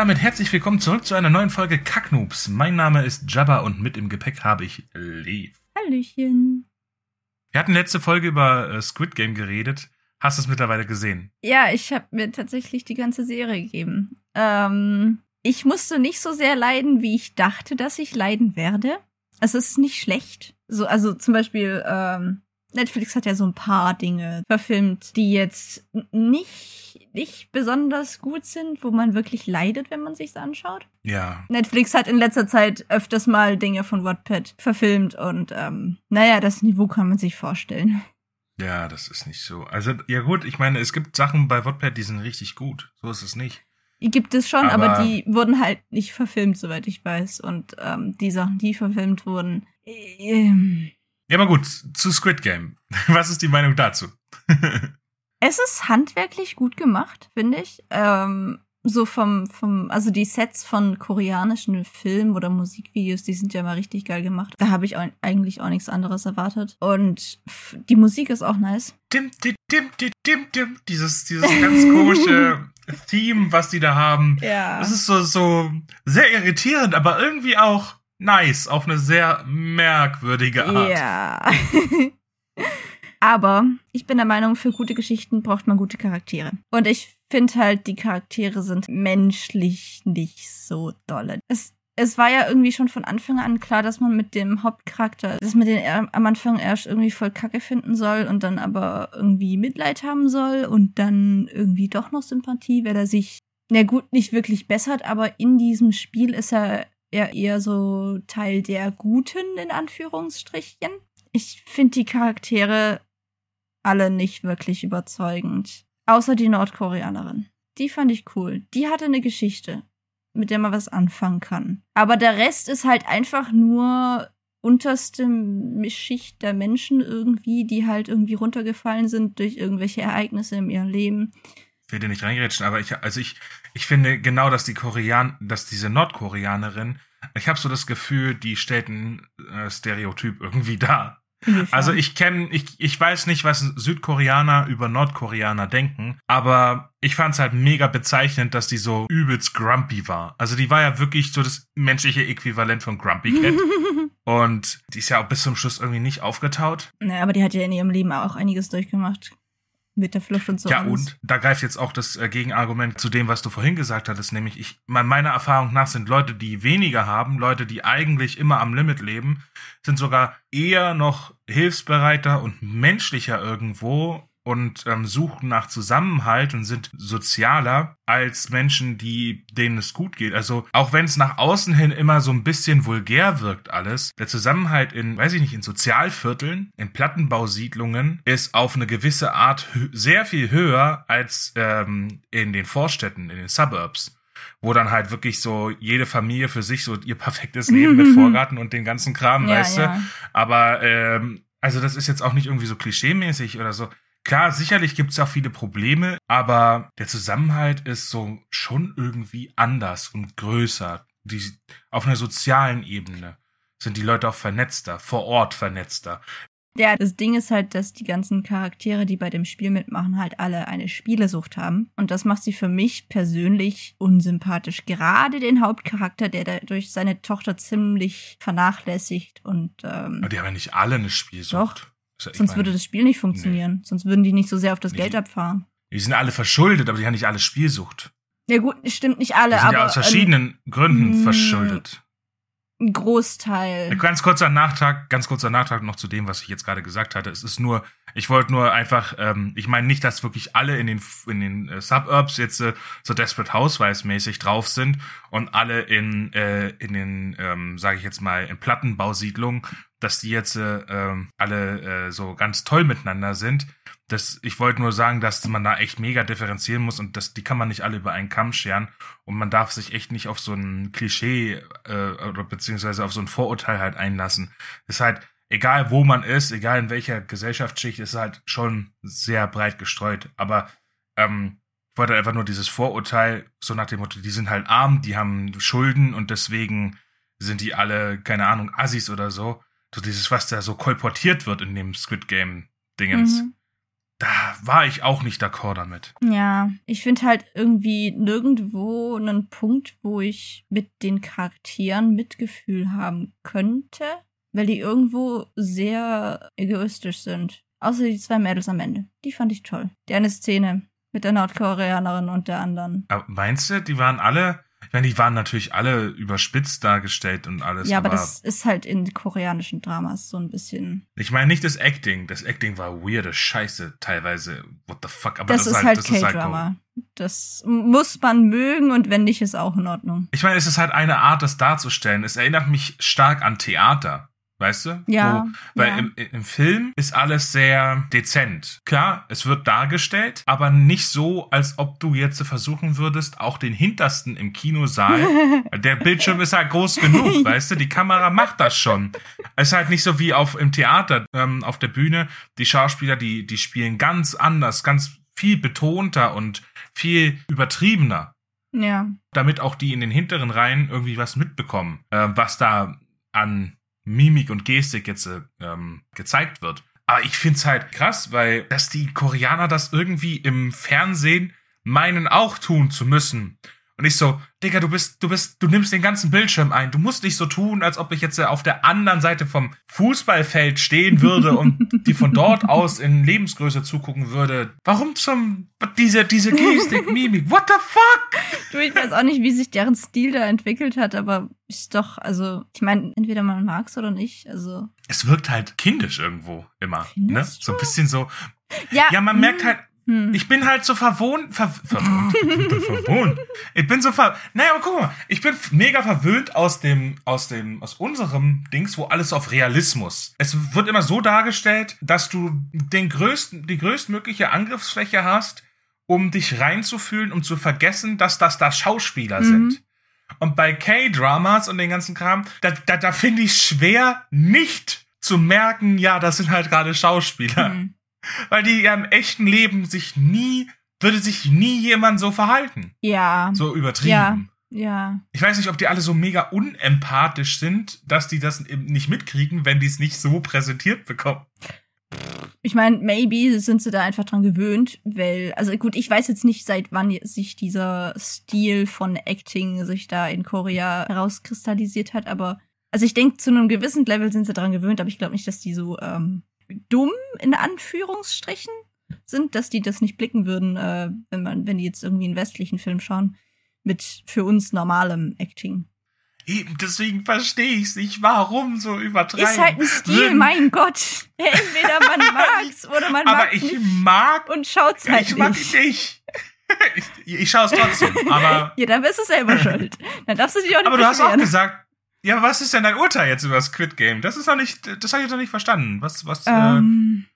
Damit herzlich willkommen zurück zu einer neuen Folge Kacknoobs. Mein Name ist Jabba und mit im Gepäck habe ich Lev. Hallöchen. Wir hatten letzte Folge über äh, Squid Game geredet. Hast du es mittlerweile gesehen? Ja, ich habe mir tatsächlich die ganze Serie gegeben. Ähm, ich musste nicht so sehr leiden, wie ich dachte, dass ich leiden werde. Es ist nicht schlecht. So, also zum Beispiel, ähm, Netflix hat ja so ein paar Dinge verfilmt, die jetzt nicht, nicht besonders gut sind, wo man wirklich leidet, wenn man sich's anschaut. Ja. Netflix hat in letzter Zeit öfters mal Dinge von Wattpad verfilmt und ähm, naja, das Niveau kann man sich vorstellen. Ja, das ist nicht so. Also, ja gut, ich meine, es gibt Sachen bei Wattpad, die sind richtig gut. So ist es nicht. Die gibt es schon, aber, Aber- die wurden halt nicht verfilmt, soweit ich weiß. Und ähm, die Sachen, die verfilmt wurden, ähm, Ja, aber gut, zu Squid Game. Was ist die Meinung dazu? Es ist handwerklich gut gemacht, finde ich. Ähm, so vom, vom, also die Sets von koreanischen Filmen oder Musikvideos, die sind ja mal richtig geil gemacht. Da habe ich auch, eigentlich auch nichts anderes erwartet. Und die Musik ist auch nice. dim, dim, dim, dim, dim, dim. Dieses, dieses ganz komische Theme, was die da haben. Ja. Das ist so, so sehr irritierend, aber irgendwie auch nice, auf eine sehr merkwürdige Art. Ja. Aber ich bin der Meinung, für gute Geschichten braucht man gute Charaktere. Und ich finde halt, die Charaktere sind menschlich nicht so dolle. Es, es war ja irgendwie schon von Anfang an klar, dass man mit dem Hauptcharakter, dass man den am Anfang erst irgendwie voll kacke finden soll und dann aber irgendwie Mitleid haben soll und dann irgendwie doch noch Sympathie, weil er sich, na gut, nicht wirklich bessert, aber in diesem Spiel ist er ja eher so Teil der Guten, in Anführungsstrichen. Ich finde die Charaktere alle nicht wirklich überzeugend. Außer die Nordkoreanerin. Die fand ich cool. Die hatte eine Geschichte, mit der man was anfangen kann. Aber der Rest ist halt einfach nur unterste Schicht der Menschen irgendwie, die halt irgendwie runtergefallen sind durch irgendwelche Ereignisse in ihrem Leben. Ich will nicht reingerätschen, aber ich, also ich, ich finde genau, dass die Korean, dass diese Nordkoreanerin, ich habe so das Gefühl, die stellt ein äh, Stereotyp irgendwie dar. Inwiefern? Also ich kenne, ich, ich weiß nicht, was Südkoreaner über Nordkoreaner denken, aber ich fand es halt mega bezeichnend, dass die so übelst grumpy war. Also die war ja wirklich so das menschliche Äquivalent von Grumpy Cat. Und die ist ja auch bis zum Schluss irgendwie nicht aufgetaut. naja, aber die hat ja in ihrem Leben auch einiges durchgemacht. Mit der Flucht und so. ja, alles. und da greift jetzt auch das äh, Gegenargument zu dem, was du vorhin gesagt hattest, nämlich ich, me- meiner Erfahrung nach sind Leute, die weniger haben, Leute, die eigentlich immer am Limit leben, sind sogar eher noch hilfsbereiter und menschlicher irgendwo und ähm, suchen nach Zusammenhalt und sind sozialer als Menschen, die denen es gut geht. Also auch wenn es nach außen hin immer so ein bisschen vulgär wirkt alles, der Zusammenhalt in, weiß ich nicht, in Sozialvierteln, in Plattenbausiedlungen ist auf eine gewisse Art sehr viel höher als ähm, in den Vorstädten, in den Suburbs. Wo dann halt wirklich so jede Familie für sich so ihr perfektes Leben mit Vorgarten und den ganzen Kram, Ja, weißt du? ja. Aber ähm, also das ist jetzt auch nicht irgendwie so klischeemäßig oder so. Klar, sicherlich gibt es auch viele Probleme, aber der Zusammenhalt ist so schon irgendwie anders und größer. Die, auf einer sozialen Ebene sind die Leute auch vernetzter, vor Ort vernetzter. Ja, das Ding ist halt, dass die ganzen Charaktere, die bei dem Spiel mitmachen, halt alle eine Spielesucht haben. Und das macht sie für mich persönlich unsympathisch. Gerade den Hauptcharakter, der dadurch seine Tochter ziemlich vernachlässigt und ähm, Aber die haben ja nicht alle eine Spielsucht. Doch. Sonst meine, würde das Spiel nicht funktionieren. Sonst würden die nicht so sehr auf das Nee, Geld abfahren. Die sind alle verschuldet, aber die haben nicht alle Spielsucht. Ja gut, stimmt nicht alle, Die sind aber ja aus verschiedenen Gründen mm, verschuldet. ein Großteil. Ganz kurzer Nachtrag, ganz kurzer Nachtrag noch zu dem, was ich jetzt gerade gesagt hatte. Es ist nur, ich wollte nur einfach, ähm, ich meine nicht, dass wirklich alle in den in den äh, Suburbs jetzt äh, so Desperate Housewives mäßig drauf sind und alle in äh, in den, ähm, sage ich jetzt mal, in Plattenbausiedlungen dass die jetzt äh, ähm, alle äh, so ganz toll miteinander sind. Das, ich wollte nur sagen, dass man da echt mega differenzieren muss und das, die kann man nicht alle über einen Kamm scheren und man darf sich echt nicht auf so ein Klischee äh, oder beziehungsweise auf so ein Vorurteil halt einlassen. Ist halt, egal wo man ist, egal in welcher Gesellschaftsschicht, ist halt schon sehr breit gestreut. Aber ähm, ich wollte einfach nur dieses Vorurteil, so nach dem Motto, die sind halt arm, die haben Schulden und deswegen sind die alle, keine Ahnung, Assis oder so. So dieses, was da so kolportiert wird in dem Squid Game Dingens. Mhm. Da war ich auch nicht d'accord damit. Ja, ich finde halt irgendwie nirgendwo einen Punkt, wo ich mit den Charakteren Mitgefühl haben könnte, weil die irgendwo sehr egoistisch sind. Außer die zwei Mädels am Ende. Die fand ich toll. Die eine Szene mit der Nordkoreanerin und der anderen. Aber meinst du, die waren alle, ich meine, die waren natürlich alle überspitzt dargestellt und alles. ja, aber, das ist halt in koreanischen Dramas so ein bisschen. ich meine nicht das Acting. Das Acting war weirde Scheiße teilweise. What the fuck? Aber Das, das, ist halt das ist halt K-Drama. Das muss man mögen und wenn nicht, ist auch in Ordnung. Ich meine, es ist halt eine Art, das darzustellen. Es erinnert mich stark an Theater. Weißt du? Ja, Wo, weil ja. im, im Film ist alles sehr dezent. Klar, es wird dargestellt, aber nicht so, als ob du jetzt versuchen würdest, auch den hintersten im Kinosaal. der Bildschirm ist halt groß genug, weißt du? Die Kamera macht das schon. Es ist halt nicht so wie auf im Theater, ähm, auf der Bühne. Die Schauspieler, die, die spielen ganz anders, ganz viel betonter und viel übertriebener Ja. damit auch die in den hinteren Reihen irgendwie was mitbekommen, äh, was da an Mimik und Gestik jetzt äh, ähm, gezeigt wird. Aber ich find's halt krass, weil dass die Koreaner das irgendwie im Fernsehen meinen auch tun zu müssen. Und ich so, Digga, du bist, du bist, du nimmst den ganzen Bildschirm ein. Du musst nicht so tun, als ob ich jetzt äh, auf der anderen Seite vom Fußballfeld stehen würde und die von dort aus in Lebensgröße zugucken würde. Warum zum diese diese Gestik, Mimik? What the fuck? Du, ich weiß auch nicht, wie sich deren Stil da entwickelt hat, aber ist doch, also, ich meine, entweder man mag's oder nicht, also. es wirkt halt kindisch irgendwo immer. Ne? Findest So ein du? bisschen so. Ja, Ja, man hm, merkt halt, hm. ich bin halt so verwohnt. Ver, verwohnt. Ich bin so verwohnt. Ich bin so ver. Naja, aber guck mal, ich bin mega verwöhnt aus dem, aus dem, aus unserem Dings, wo alles auf Realismus. Es wird immer so dargestellt, dass du den größten, die größtmögliche Angriffsfläche hast, um dich reinzufühlen, um zu vergessen, dass das da Schauspieler Mhm. sind. Und bei K-Dramas und den ganzen Kram, da, da, da finde ich schwer, nicht zu merken, ja, das sind halt gerade Schauspieler. Hm. Weil die ja im echten Leben sich nie, würde sich nie jemand so verhalten. Ja, So übertrieben. Ja. ja. Ich weiß nicht, ob die alle so mega unempathisch sind, dass die das eben nicht mitkriegen, wenn die es nicht so präsentiert bekommen. Ich meine, maybe sind sie da einfach dran gewöhnt, weil, also gut, ich weiß jetzt nicht, seit wann sich dieser Stil von Acting sich da in Korea herauskristallisiert hat, aber also ich denke, zu einem gewissen Level sind sie dran gewöhnt, aber ich glaube nicht, dass die so ähm, dumm in Anführungsstrichen sind, dass die das nicht blicken würden, äh, wenn man, wenn die jetzt irgendwie einen westlichen Film schauen, mit für uns normalem Acting. Eben deswegen verstehe ich es nicht, warum so übertreiben. Ist halt ein Stil, mein Gott. Entweder man mag's oder man Aber mag's ich nicht mag, und schaut's halt ich mag nicht. ihn nicht. ich ich schaue es trotzdem, aber, Ja, dann bist du selber schuld. Dann darfst du dich auch nicht aber du hast auch gesagt, ja, was ist denn dein Urteil jetzt über das Squid Game? Das ist doch nicht, das habe ich doch nicht verstanden. Was, was, äh, Ähm,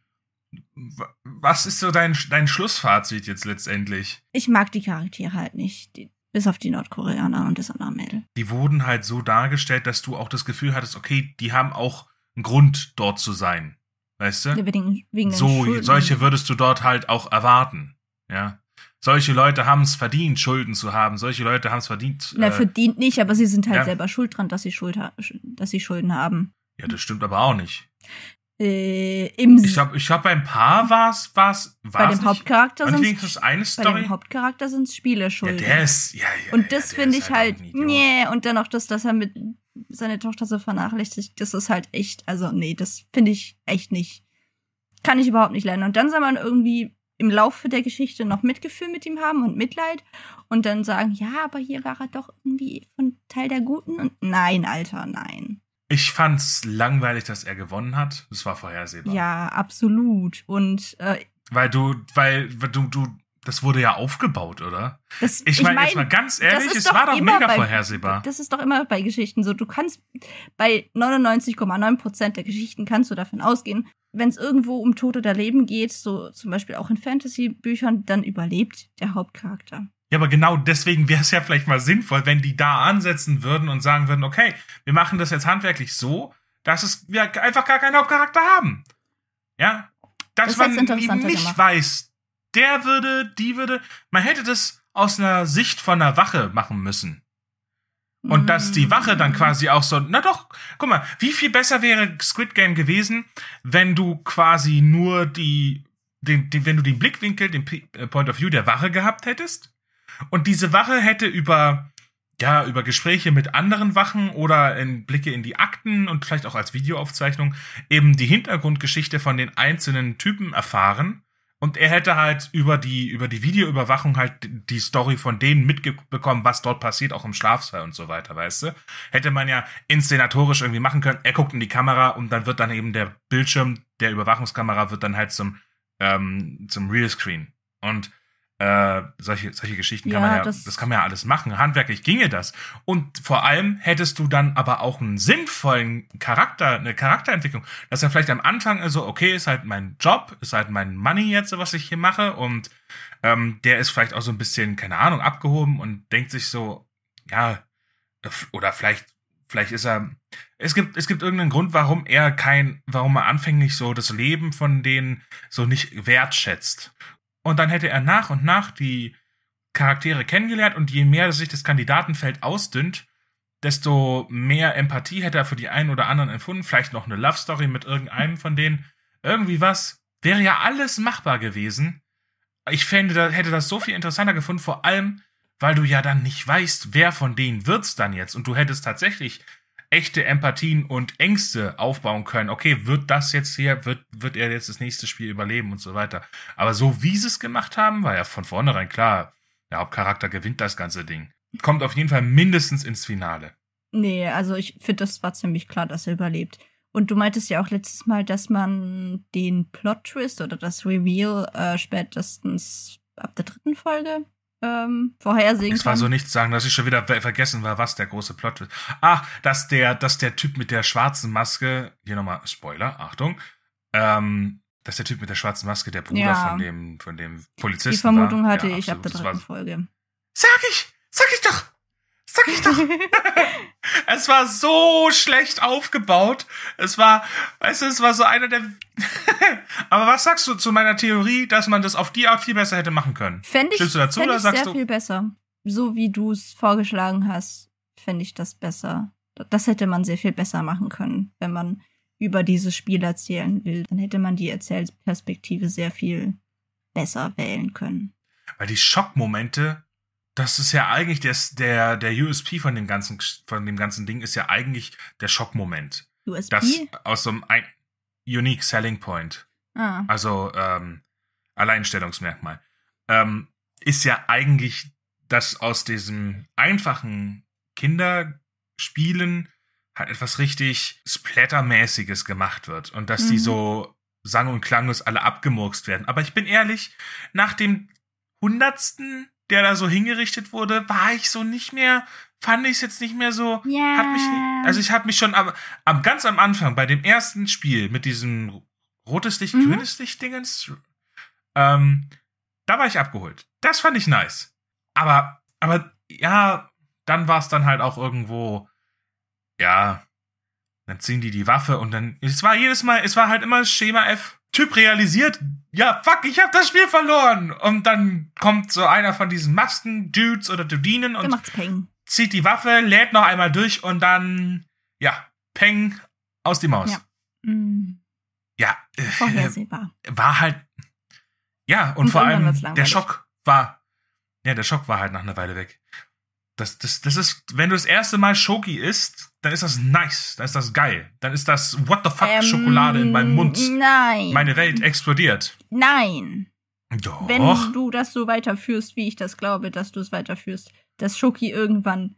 Wa- Was ist so dein, dein Schlussfazit jetzt letztendlich? ich mag die Charaktere halt nicht. Die, bis auf die Nordkoreaner und das andere Mädel. Die wurden halt so dargestellt, dass du auch das Gefühl hattest, okay, die haben auch einen Grund, dort zu sein. Weißt du? Wegen, wegen So, solche würdest du dort halt auch erwarten. Ja. Solche Leute haben es verdient, Schulden zu haben. Solche Leute haben es verdient. Na, äh, verdient nicht, aber sie sind halt ja. selber schuld dran, dass sie, Schuld dass sie Schulden haben. ja, das stimmt aber auch nicht. Äh, im Ich glaube, ich glaub, beim Paar war es, bei dem? Hauptcharakter sind wenigstens eine bei Story? dem Hauptcharakter sind ja, Spieleschulden. der ist, ja, ja. und das ja, finde ich halt, Idiot. nee, und dann auch das, dass er mit seine Tochter so vernachlässigt, das ist halt echt, also nee, das finde ich echt nicht. Kann ich überhaupt nicht lernen. Und dann soll man irgendwie im Laufe der Geschichte noch Mitgefühl mit ihm haben und Mitleid und dann sagen, ja, aber hier war er doch irgendwie von Teil der Guten und nein, Alter, nein. Ich fand's langweilig, dass er gewonnen hat. Das war vorhersehbar. Ja, absolut. Und äh, Weil du, weil weil du, du, das wurde ja aufgebaut, oder? Das, Ich meine, jetzt mal ganz ehrlich, das es war doch mega bei- vorhersehbar. Das ist doch immer bei Geschichten so. Du kannst bei 99,9% der Geschichten kannst du davon ausgehen, wenn es irgendwo um Tod oder Leben geht, so zum Beispiel auch in Fantasy-Büchern, dann überlebt der Hauptcharakter. Ja, aber genau deswegen wäre es ja vielleicht mal sinnvoll, wenn die da ansetzen würden und sagen würden, okay, wir machen das jetzt handwerklich so, dass es wir einfach gar keinen Hauptcharakter haben. Ja? Dass Das man eben nicht gemacht. weiß, der würde, die würde, man hätte das aus einer Sicht von einer Wache machen müssen. Und dass die Wache dann quasi auch so, na doch, guck mal, wie viel besser wäre Squid Game gewesen, wenn du quasi nur die, den, den, wenn du den Blickwinkel, den äh, Point of View der Wache gehabt hättest und diese Wache hätte über, ja, über Gespräche mit anderen Wachen oder in Blicke in die Akten und vielleicht auch als Videoaufzeichnung eben die Hintergrundgeschichte von den einzelnen Typen erfahren. Und er hätte halt über die, über die Videoüberwachung halt die Story von denen mitbekommen, was dort passiert, auch im Schlafsaal und so weiter, weißt du? Hätte man ja inszenatorisch irgendwie machen können. Er guckt in die Kamera und dann wird dann eben der Bildschirm der Überwachungskamera wird dann halt zum, ähm, zum Realscreen. Und äh, solche, solche Geschichten kann Ja, man ja, das- das, kann man ja alles machen. Handwerklich ginge das. Und vor allem hättest du dann aber auch einen sinnvollen Charakter, eine Charakterentwicklung. Dass er vielleicht am Anfang so, okay, ist halt mein Job, ist halt mein Money jetzt, was ich hier mache. Und ähm, der ist vielleicht auch so ein bisschen, keine Ahnung, abgehoben und denkt sich so, ja, oder vielleicht, vielleicht ist er. Es gibt, es gibt irgendeinen Grund, warum er kein, warum er anfänglich so das Leben von denen so nicht wertschätzt. Und dann hätte er nach und nach die Charaktere kennengelernt und je mehr sich das Kandidatenfeld ausdünnt, desto mehr Empathie hätte er für die einen oder anderen empfunden. Vielleicht noch eine Love Story mit irgendeinem von denen. Irgendwie was. Wäre ja alles machbar gewesen. Ich fände, hätte das so viel interessanter gefunden, vor allem, weil du ja dann nicht weißt, wer von denen wird's dann jetzt. Und du hättest tatsächlich echte Empathien und Ängste aufbauen können. Okay, wird das jetzt hier, wird, wird er jetzt das nächste Spiel überleben und so weiter. Aber so wie sie es gemacht haben, war ja von vornherein klar, der Hauptcharakter gewinnt das ganze Ding. Kommt auf jeden Fall mindestens ins Finale. Nee, also ich finde, das war ziemlich klar, dass er überlebt. Und du meintest ja auch letztes Mal, dass man den Plot-Twist oder das Reveal äh, spätestens ab der dritten Folge ähm, vorhersehen Es war so nichts sagen, dass ich schon wieder ver- vergessen war, was der große Plot ist. Ach, dass der, dass der Typ mit der schwarzen Maske, hier nochmal Spoiler, Achtung, ähm, dass der Typ mit der schwarzen Maske der Bruder Ja. von dem, von dem Polizisten Die Vermutung war. hatte Ja, ich ab der war- dritten Folge. Sag ich! Sag ich doch! Sag ich doch! es war so schlecht aufgebaut. Es war, weißt du, es war so einer der. Aber was sagst du zu meiner Theorie, dass man das auf die Art viel besser hätte machen können? Fände ich, Stimmst du dazu fänd oder ich sagst sehr du- viel besser. So wie du es vorgeschlagen hast, fände ich das besser. Das hätte man sehr viel besser machen können, wenn man über dieses Spiel erzählen will. Dann hätte man die Erzählperspektive sehr viel besser wählen können. Weil die Schockmomente, das ist ja eigentlich das, der, der USP von dem ganzen, von dem ganzen Ding ist ja eigentlich der Schockmoment. USP? Das aus so einem ein, Unique Selling Point. ah. also ähm, Alleinstellungsmerkmal, ähm, ist ja eigentlich, dass aus diesem einfachen Kinderspielen halt etwas richtig Splattermäßiges gemacht wird und dass die Mhm. so sang- und klanglos alle abgemurkst werden. Aber ich bin ehrlich, nach dem hundertsten, der da so hingerichtet wurde, war ich so nicht mehr, fand ich es jetzt nicht mehr so, Ja. hat mich, also ich habe mich schon am, am ganz am Anfang bei dem ersten Spiel mit diesem rotes Licht, Mhm. grünes Licht Dingens, ähm, da war ich abgeholt. Das fand ich nice. Aber, aber ja, dann war es dann halt auch irgendwo, ja, dann ziehen die die Waffe und dann, es war jedes Mal, es war halt immer Schema F. Typ realisiert, ja, fuck, ich hab das Spiel verloren. Und dann kommt so einer von diesen Masken-Dudes oder Dudinen und zieht die Waffe, lädt noch einmal durch und dann, ja, Peng aus die Maus. Ja. Hm, Ja, äh, war halt, ja, und, Und vor allem der. Schock war, ja, der Schock war halt nach einer Weile weg. Das, das, das ist, wenn du das erste Mal Schoki isst, dann ist das nice, dann ist das geil, dann ist das What the fuck Ähm, Schokolade in meinem Mund. Nein. Meine Welt explodiert. Nein. Doch. Wenn du das so weiterführst, wie ich das glaube, dass du es weiterführst, dass Schoki irgendwann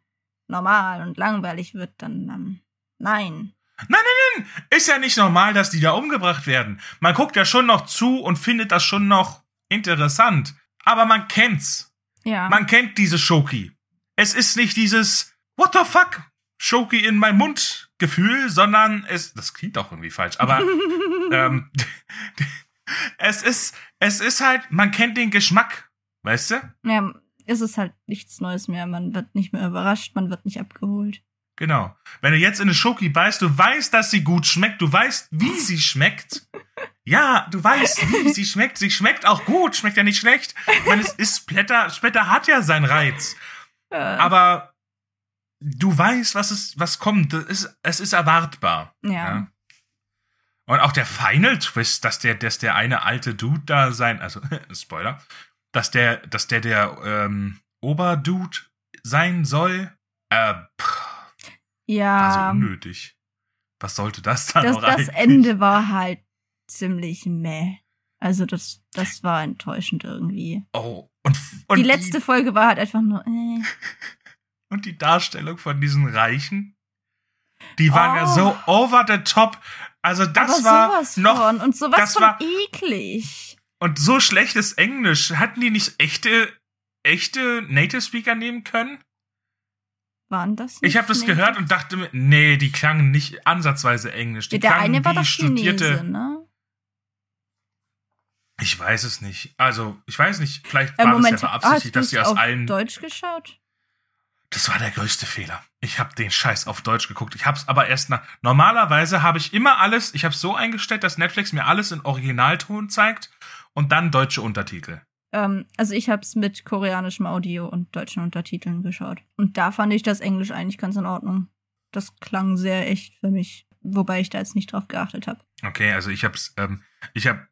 normal und langweilig wird, dann ähm, nein. Nein, nein, nein. Ist ja nicht normal, dass die da umgebracht werden. Man guckt ja schon noch zu und findet das schon noch interessant. aber man kennt's. Ja. Man kennt diese Shoki. Es ist nicht dieses What the fuck? Shoki in meinem Mund Gefühl, sondern es, das klingt auch irgendwie falsch, aber ähm, es ist, es ist halt, man kennt den Geschmack, weißt du? ja, es ist halt nichts Neues mehr. Man wird nicht mehr überrascht, man wird nicht abgeholt. Genau. Wenn du jetzt in eine Schoki beißt, du weißt, dass sie gut schmeckt, du weißt, wie sie schmeckt. Ja, du weißt, wie sie schmeckt. Sie schmeckt auch gut, schmeckt ja nicht schlecht. Ich meine, es ist Splatter, Splatter hat ja seinen Reiz. Aber du weißt, was es, was kommt. Das ist, es ist erwartbar. ja. Und auch der Final Twist, dass der, dass der eine alte Dude da sein, also Spoiler, dass der, dass der der ähm, Oberdude sein soll, äh, pff, also Ja, unnötig. Was sollte das dann das, noch das eigentlich? Ende war halt ziemlich meh. Also das, das war enttäuschend irgendwie. Oh, und, und die letzte Folge war halt einfach nur, äh. und die Darstellung von diesen Reichen, die waren ja so Oh. over the top. Also das war noch von und sowas das von war- eklig. und so schlechtes Englisch. Hatten die nicht echte echte Native Speaker nehmen können? Waren das? Ich habe das gehört Native? und dachte mir, nee, die klangen nicht ansatzweise Englisch. Die Der eine war doch studierte. Chinese, ne? Ich weiß es nicht. Also, ich weiß nicht. Vielleicht Äh, war Moment, das ja beabsichtigt, dass sie aus allen. Deutsch geschaut? Das war der größte Fehler. Ich habe den Scheiß auf Deutsch geguckt. Ich hab's aber erst nach. Normalerweise habe ich immer alles. Ich habe so eingestellt, dass Netflix mir alles in Originalton zeigt und dann deutsche Untertitel. Ähm, also ich habe es mit koreanischem Audio und deutschen Untertiteln geschaut. Und da fand ich das Englisch eigentlich ganz in Ordnung. Das klang sehr echt für mich, wobei ich da jetzt nicht drauf geachtet habe. Okay, also ich hab's. Ähm, ich hab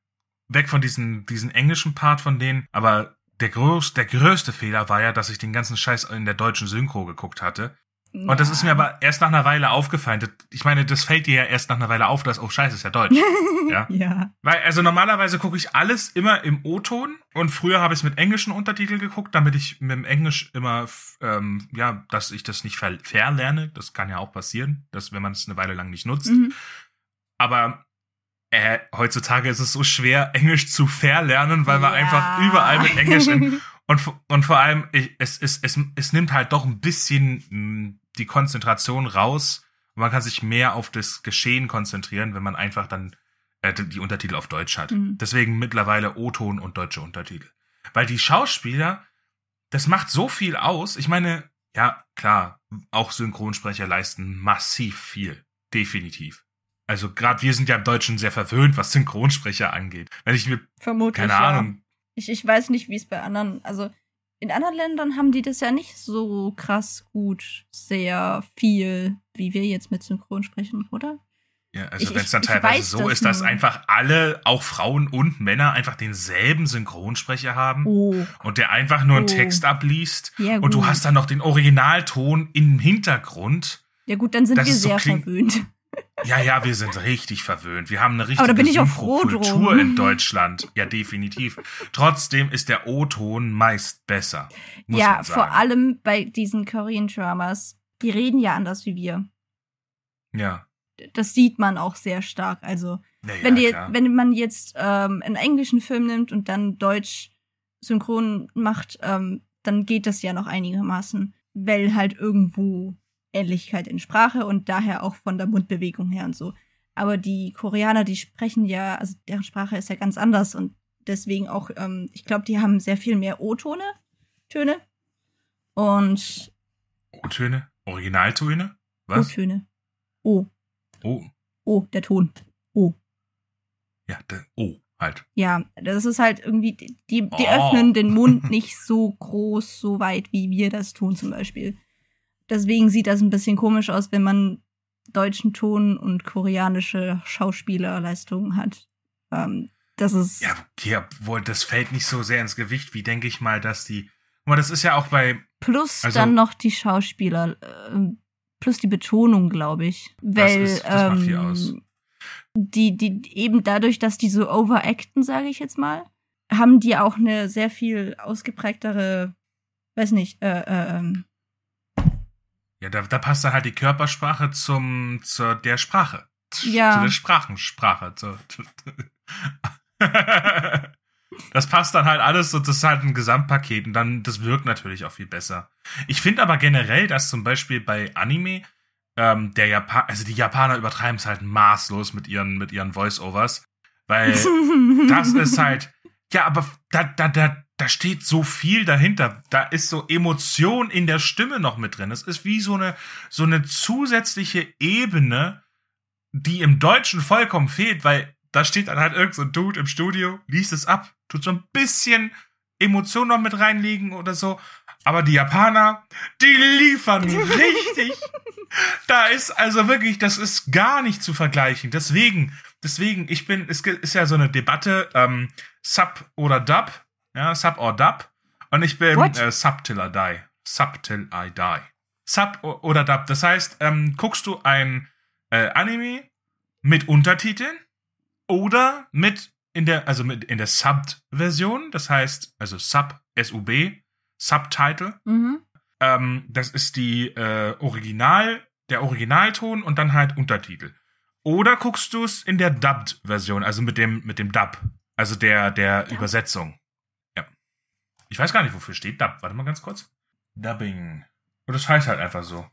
weg von diesem diesen englischen Part von denen, aber der, groß, der größte Fehler war ja, dass ich den ganzen Scheiß in der deutschen Synchro geguckt hatte. Und das ist mir aber erst nach einer Weile aufgefallen. Ich meine, das fällt dir ja erst nach einer Weile auf, dass, oh scheiße, ist ja Deutsch. Ja. ja. Weil, also normalerweise gucke ich alles immer im O-Ton und früher habe ich es mit englischen Untertiteln geguckt, damit ich mit dem Englisch immer, ähm, ja, dass ich das nicht ver verlerne. Das kann ja auch passieren, dass wenn man es eine Weile lang nicht nutzt. Mhm. Aber äh, heutzutage ist es so schwer, Englisch zu verlernen, weil man Ja. einfach überall mit Englisch in, und, und vor allem, ich, es, es, es, es nimmt halt doch ein bisschen mh, die Konzentration raus. Und man kann sich mehr auf das Geschehen konzentrieren, wenn man einfach dann äh, die die Untertitel auf Deutsch hat. Mhm. Deswegen mittlerweile O-Ton und deutsche Untertitel. Weil die Schauspieler, das macht so viel aus. Ich meine, ja, klar, auch Synchronsprecher leisten massiv viel. Definitiv. Also gerade wir sind ja im Deutschen sehr verwöhnt, was Synchronsprecher angeht. Wenn ich mir, Vermutlich. keine ja. Ahnung, Ich, ich weiß nicht, wie es bei anderen, also in anderen Ländern haben die das ja nicht so krass gut, sehr viel, wie wir jetzt mit Synchron sprechen, oder? Ja, also wenn es dann teilweise weiß so das ist, dass nur. einfach alle, auch Frauen und Männer, einfach denselben Synchronsprecher haben Oh, und der einfach nur einen Oh. Text abliest ja und du hast dann noch den Originalton im Hintergrund. ja gut, dann sind das wir so sehr klingt- verwöhnt. Ja, ja, wir sind richtig verwöhnt. Wir haben eine richtige drum. in Deutschland. Ja, definitiv. Trotzdem ist der O-Ton meist besser. Ja, vor allem bei diesen Korean-Dramas, die reden ja anders wie wir. Ja. Das sieht man auch sehr stark. Also, ja, ja wenn, die, klar. wenn man jetzt ähm, einen englischen Film nimmt und dann Deutsch synchron macht, ähm, dann geht das ja noch einigermaßen, weil halt irgendwo Ähnlichkeit in Sprache und daher auch von der Mundbewegung her und so. Aber die Koreaner, die sprechen ja, also deren Sprache ist ja ganz anders und deswegen auch, ähm, ich glaube, die haben sehr viel mehr O-Tone, Töne und O-Töne? Originaltöne? Was? O-Töne. O, Oh, O, der Ton. O. ja, der, oh, halt. Ja, das ist halt irgendwie, die, die die Oh. öffnen den Mund nicht so groß, so weit, wie wir das tun zum Beispiel. Deswegen sieht das ein bisschen komisch aus, wenn man deutschen Ton und koreanische Schauspielerleistungen hat. Ähm, das ist, Ja, okay, obwohl das fällt nicht so sehr ins Gewicht, wie denke ich mal, dass die. Aber das ist ja auch bei. plus also- dann noch die Schauspieler, äh, plus die Betonung, glaube ich. Weil, ist- das macht viel ähm, aus. Die, die, eben dadurch, dass die so overacten, sage ich jetzt mal, haben die auch eine sehr viel ausgeprägtere, weiß nicht, äh, äh, ähm, Ja, da, da passt dann halt die Körpersprache zum, zur der Sprache. Ja. Zu der Sprachensprache. Zu, Das passt dann halt alles so, das ist halt ein Gesamtpaket und dann, das wirkt natürlich auch viel besser. Ich finde aber generell, dass zum Beispiel bei Anime, ähm, der Japan, also die Japaner übertreiben es halt maßlos mit ihren, mit ihren Voice-Overs, weil das ist halt, ja, aber da, da, da, da steht so viel dahinter. Da ist so Emotion in der Stimme noch mit drin. Es ist wie so eine, so eine zusätzliche Ebene, die im Deutschen vollkommen fehlt, weil da steht dann halt irgend so ein Dude im Studio, liest es ab, tut so ein bisschen Emotion noch mit reinlegen oder so. Aber die Japaner, die liefern richtig. da ist also wirklich, das ist gar nicht zu vergleichen. Deswegen, deswegen, ich bin, es ist ja so eine Debatte, ähm, Sub oder Dub, ja, Sub or Dub. Und ich bin äh, Sub till I die. Sub till I die. Sub oder Dub. Das heißt, ähm, guckst du ein äh, Anime mit Untertiteln oder mit in der, also mit in der Subbed-Version, das heißt, also Sub, S-U-B, Subtitle. Mhm. Ähm, das ist die äh, Original, der Originalton und dann halt Untertitel. Oder guckst du es in der Dubbed-Version, also mit dem, mit dem Dub, also der, der ja. Übersetzung. Ich weiß gar nicht, wofür steht Dub. Warte mal ganz kurz. Dubbing. Und das heißt halt einfach so.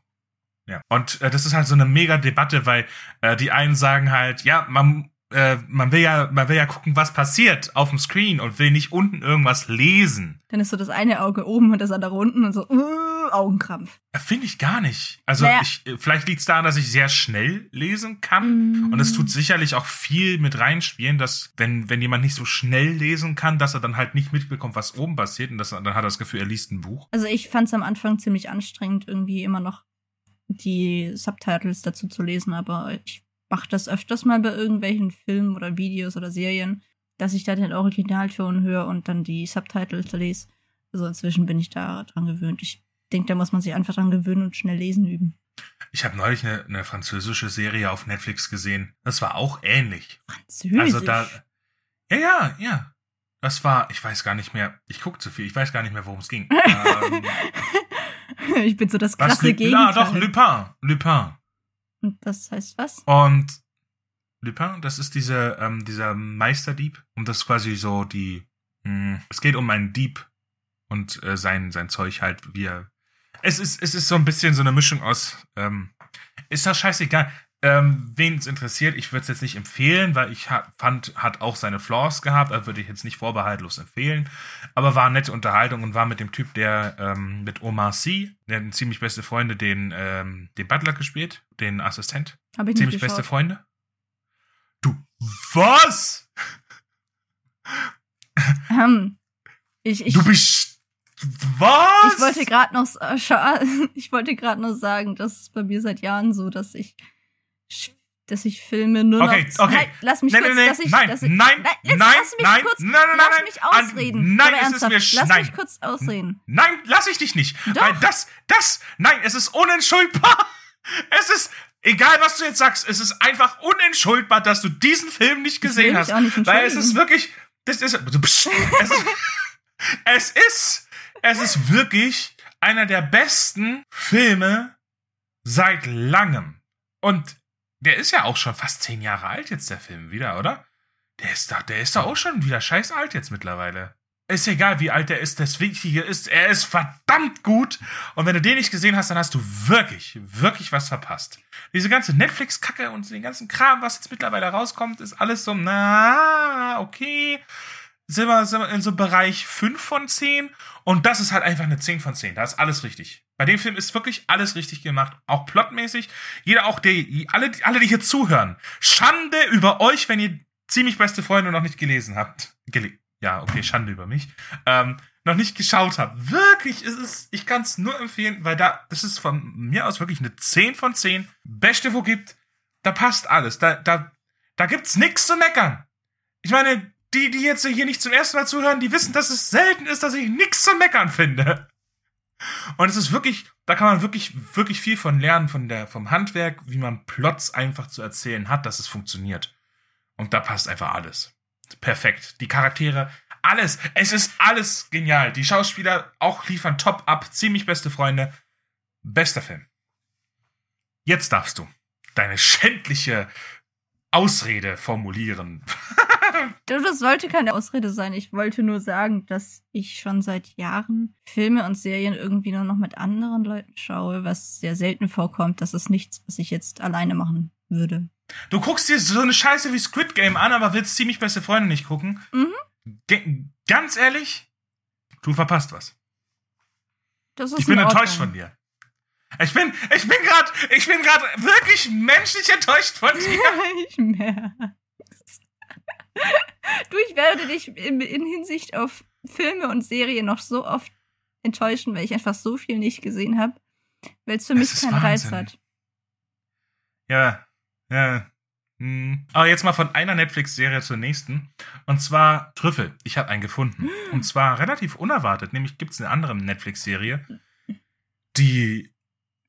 Ja. Und äh, das ist halt so eine mega Debatte, weil äh, die einen sagen halt, ja, man äh, man will ja, man will ja gucken, was passiert auf dem Screen und will nicht unten irgendwas lesen. Dann ist so das eine Auge oben und das andere unten und so uh, Augenkrampf. Äh, finde ich gar nicht. Also naja. ich, äh, vielleicht liegt es daran, dass ich sehr schnell lesen kann mm. und es tut sicherlich auch viel mit reinspielen, dass wenn wenn jemand nicht so schnell lesen kann, dass er dann halt nicht mitbekommt, was oben passiert und dass, dann hat er das Gefühl, er liest ein Buch. Also ich fand es am Anfang ziemlich anstrengend, irgendwie immer noch die Subtitles dazu zu lesen, aber ich mache das öfters mal bei irgendwelchen Filmen oder Videos oder Serien, dass ich da den Originalton höre und dann die Subtitles lese. Also inzwischen bin ich da dran gewöhnt. Ich denke, da muss man sich einfach dran gewöhnen und schnell lesen üben. Ich habe neulich eine, eine, französische Serie auf Netflix gesehen. Das war auch ähnlich. Französisch? Also da. Ja, ja, ja. Das war, ich weiß gar nicht mehr, ich gucke zu viel, ich weiß gar nicht mehr, worum es ging. ähm, ich bin so das krasse Gegenteil. Ah, doch, Lupin. Lupin. Und das heißt was? Und Lupin, das ist diese, ähm, dieser Meisterdieb. Und das ist quasi so die. Mh, hm, es geht um einen Dieb und äh, sein, sein Zeug halt, wie er. Es ist, es ist so ein bisschen so eine Mischung aus. Ähm, ist das scheißegal. Ähm, wen es interessiert, ich würde es jetzt nicht empfehlen, weil ich ha fand, hat auch seine Flaws gehabt, also würde ich jetzt nicht vorbehaltlos empfehlen. Aber war eine nette Unterhaltung und war mit dem Typ, der ähm, mit Omar C., der hat ziemlich beste Freunde, den, ähm, den Butler gespielt, den Assistent. Hab ich ziemlich nicht beste Freunde. Du, was? Ähm, ich, ich, du bist was? Ich wollte gerade noch, ich wollte gerade noch sagen, das ist bei mir seit Jahren so, dass ich dass ich Filme nur okay, noch. Okay, Nein, lass mich nein, kurz, nein, dass ich, nein, dass ich, nein, nein, jetzt nein, lass mich nein, kurz, nein, nein, lass nein, mich ausreden. Nein, es ist mir Lass nein. mich kurz ausreden. Nein, lass ich dich nicht. Doch. Weil das, das, nein, es ist unentschuldbar. Es ist, egal was du jetzt sagst, es ist einfach unentschuldbar, dass du diesen Film nicht gesehen hast. Nicht weil es ist wirklich, das ist, es ist, es ist, es ist wirklich einer der besten Filme seit langem. Und der ist ja auch schon fast zehn Jahre alt jetzt, der Film wieder, oder? Der ist da, der ist da auch schon wieder scheiß alt jetzt mittlerweile. Ist egal, wie alt er ist, das Wichtige ist, er ist verdammt gut. Und wenn du den nicht gesehen hast, dann hast du wirklich, wirklich was verpasst. Diese ganze Netflix-Kacke und den ganzen Kram, was jetzt mittlerweile rauskommt, ist alles so, na, okay. Sind wir, sind wir in so einem Bereich 5 von 10. Und das ist halt einfach eine 10 von 10. Da ist alles richtig. Bei dem Film ist wirklich alles richtig gemacht, auch plotmäßig. Jeder, auch der, alle, alle, die hier zuhören, Schande über euch, wenn ihr ziemlich beste Freunde noch nicht gelesen habt. Gele ja, okay, Schande über mich. Ähm, noch nicht geschaut habt. Wirklich, ist es, ich kann es nur empfehlen, weil da, das ist von mir aus wirklich eine 10 von 10. Beste, wo gibt, da passt alles. Da, da, da gibt's nichts zu meckern. Ich meine, die, die jetzt hier nicht zum ersten Mal zuhören, die wissen, dass es selten ist, dass ich nichts zu meckern finde. Und es ist wirklich, da kann man wirklich, wirklich viel von lernen, von der, vom Handwerk, wie man Plots einfach zu erzählen hat, dass es funktioniert. Und da passt einfach alles. Perfekt. Die Charaktere, alles. Es ist alles genial. Die Schauspieler auch liefern top ab. Ziemlich beste Freunde. Bester Film. Jetzt darfst du deine schändliche Ausrede formulieren. Das sollte keine Ausrede sein. Ich wollte nur sagen, dass ich schon seit Jahren Filme und Serien irgendwie nur noch mit anderen Leuten schaue, was sehr selten vorkommt. Das ist nichts, was ich jetzt alleine machen würde. Du guckst dir so eine Scheiße wie Squid Game an, aber willst ziemlich beste Freunde nicht gucken. Mhm. Ganz ehrlich, du verpasst was. Das ist Ich bin in enttäuscht von dir. Ich bin, ich bin gerade, ich bin gerade wirklich menschlich enttäuscht von dir. ich merke. Du, ich werde dich in, in Hinsicht auf Filme und Serien noch so oft enttäuschen, weil ich einfach so viel nicht gesehen habe, weil es für mich keinen Reiz Wahnsinn. hat. Ja, ja. Hm. Aber jetzt mal von einer Netflix-Serie zur nächsten. Und zwar Trüffel. Ich habe einen gefunden. Und zwar relativ unerwartet. Nämlich gibt es eine andere Netflix-Serie, die,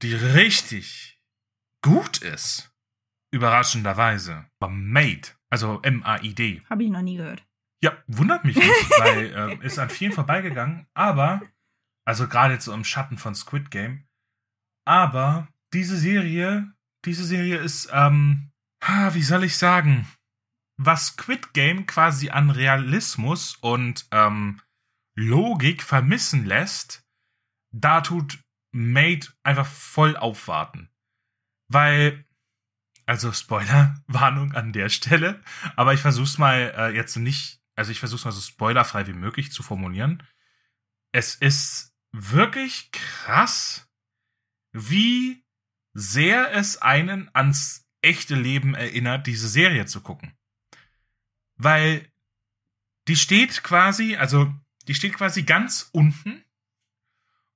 die richtig gut ist. Überraschenderweise. Aber Made. Also M-A-I-D. Habe ich noch nie gehört. Ja, wundert mich nicht, weil ähm, ist an vielen vorbeigegangen. Aber, also gerade jetzt so im Schatten von Squid Game. Aber diese Serie, diese Serie ist, ähm, wie soll ich sagen, was Squid Game quasi an Realismus und ähm, Logik vermissen lässt, da tut Made einfach voll aufwarten. Weil, also Spoiler-Warnung an der Stelle, aber ich versuch's mal äh, jetzt nicht, also ich versuch's mal so spoilerfrei wie möglich zu formulieren. Es ist wirklich krass, wie sehr es einen ans echte Leben erinnert, diese Serie zu gucken. Weil die steht quasi, also die steht quasi ganz unten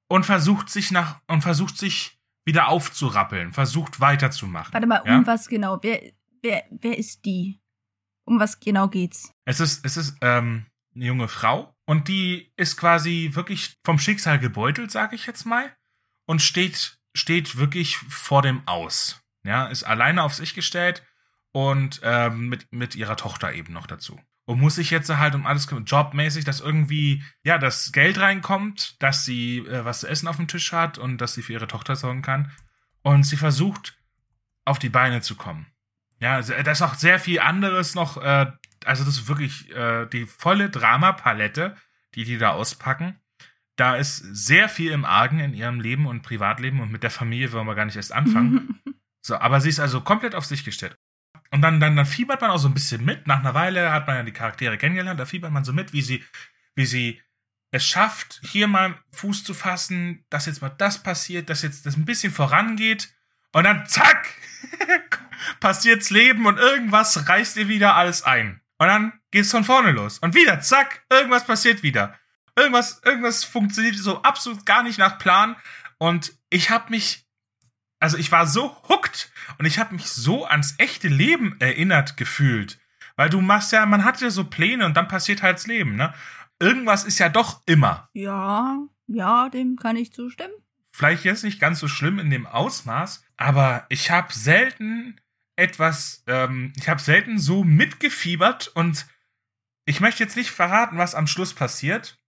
und versucht sich nach und versucht sich wieder aufzurappeln, versucht weiterzumachen. Warte mal, um ja? was genau? Wer, wer, wer ist die? Um was genau geht's? Es ist, es ist ähm, eine junge Frau und die ist quasi wirklich vom Schicksal gebeutelt, sage ich jetzt mal, und steht, steht wirklich vor dem Aus. Ja, ist alleine auf sich gestellt und ähm, mit, mit ihrer Tochter eben noch dazu. Und muss sich jetzt halt um alles kümmern, jobmäßig, dass irgendwie, ja, das Geld reinkommt, dass sie äh, was zu essen auf dem Tisch hat und dass sie für ihre Tochter sorgen kann. Und sie versucht, auf die Beine zu kommen. Ja, also, da ist noch sehr viel anderes noch, äh, also das ist wirklich äh, die volle Dramapalette, die die da auspacken. Da ist sehr viel im Argen in ihrem Leben und Privatleben und mit der Familie wollen wir gar nicht erst anfangen. So, aber sie ist also komplett auf sich gestellt. Und dann, dann, dann fiebert man auch so ein bisschen mit. Nach einer Weile hat man ja die Charaktere kennengelernt, da fiebert man so mit, wie sie, wie sie es schafft, hier mal Fuß zu fassen, dass jetzt mal das passiert, dass jetzt das ein bisschen vorangeht. Und dann zack! passiert's Leben und irgendwas reißt ihr wieder alles ein. Und dann geht's von vorne los. Und wieder, zack, irgendwas passiert wieder. Irgendwas, irgendwas funktioniert so absolut gar nicht nach Plan. Und ich hab mich, also ich war so hooked und ich hab mich so ans echte Leben erinnert gefühlt. Weil du machst ja, man hat ja so Pläne und dann passiert halt das Leben, ne? Irgendwas ist ja doch immer. ja, ja, dem kann ich zustimmen. Vielleicht jetzt nicht ganz so schlimm in dem Ausmaß, aber ich habe selten etwas, ähm, ich habe selten so mitgefiebert und ich möchte jetzt nicht verraten, was am Schluss passiert,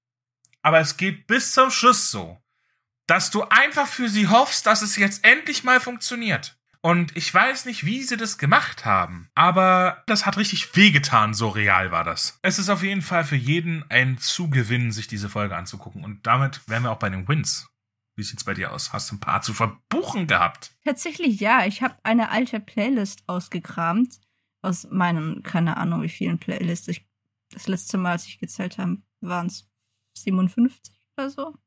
aber es geht bis zum Schluss so, dass du einfach für sie hoffst, dass es jetzt endlich mal funktioniert. Und ich weiß nicht, wie sie das gemacht haben, aber das hat richtig wehgetan, so real war das. Es ist auf jeden Fall für jeden ein Zugewinn, sich diese Folge anzugucken. Und damit wären wir auch bei den Wins. Wie sieht's bei dir aus? Hast du ein paar zu verbuchen gehabt? Tatsächlich ja, ich habe eine alte Playlist ausgekramt aus meinen, keine Ahnung wie vielen Playlists. Ich, das letzte Mal, als ich gezählt habe, waren es 57 oder so.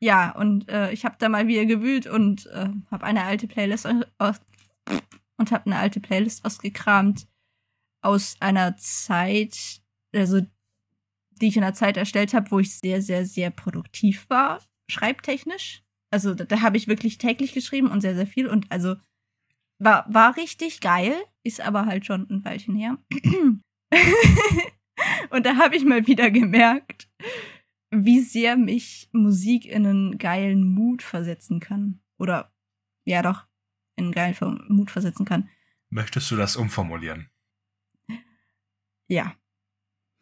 Ja, und äh, ich habe da mal wieder gewühlt und äh, habe eine alte Playlist aus und habe eine alte Playlist ausgekramt aus einer Zeit, also die ich in einer Zeit erstellt habe, wo ich sehr, sehr, sehr produktiv war, schreibtechnisch. Also da, da habe ich wirklich täglich geschrieben und sehr, sehr viel und also war, war richtig geil, ist aber halt schon ein Weilchen her. und da habe ich mal wieder gemerkt, wie sehr mich Musik in einen geilen Mut versetzen kann. Oder ja doch, in einen geilen Mut versetzen kann. Möchtest du das umformulieren? Ja.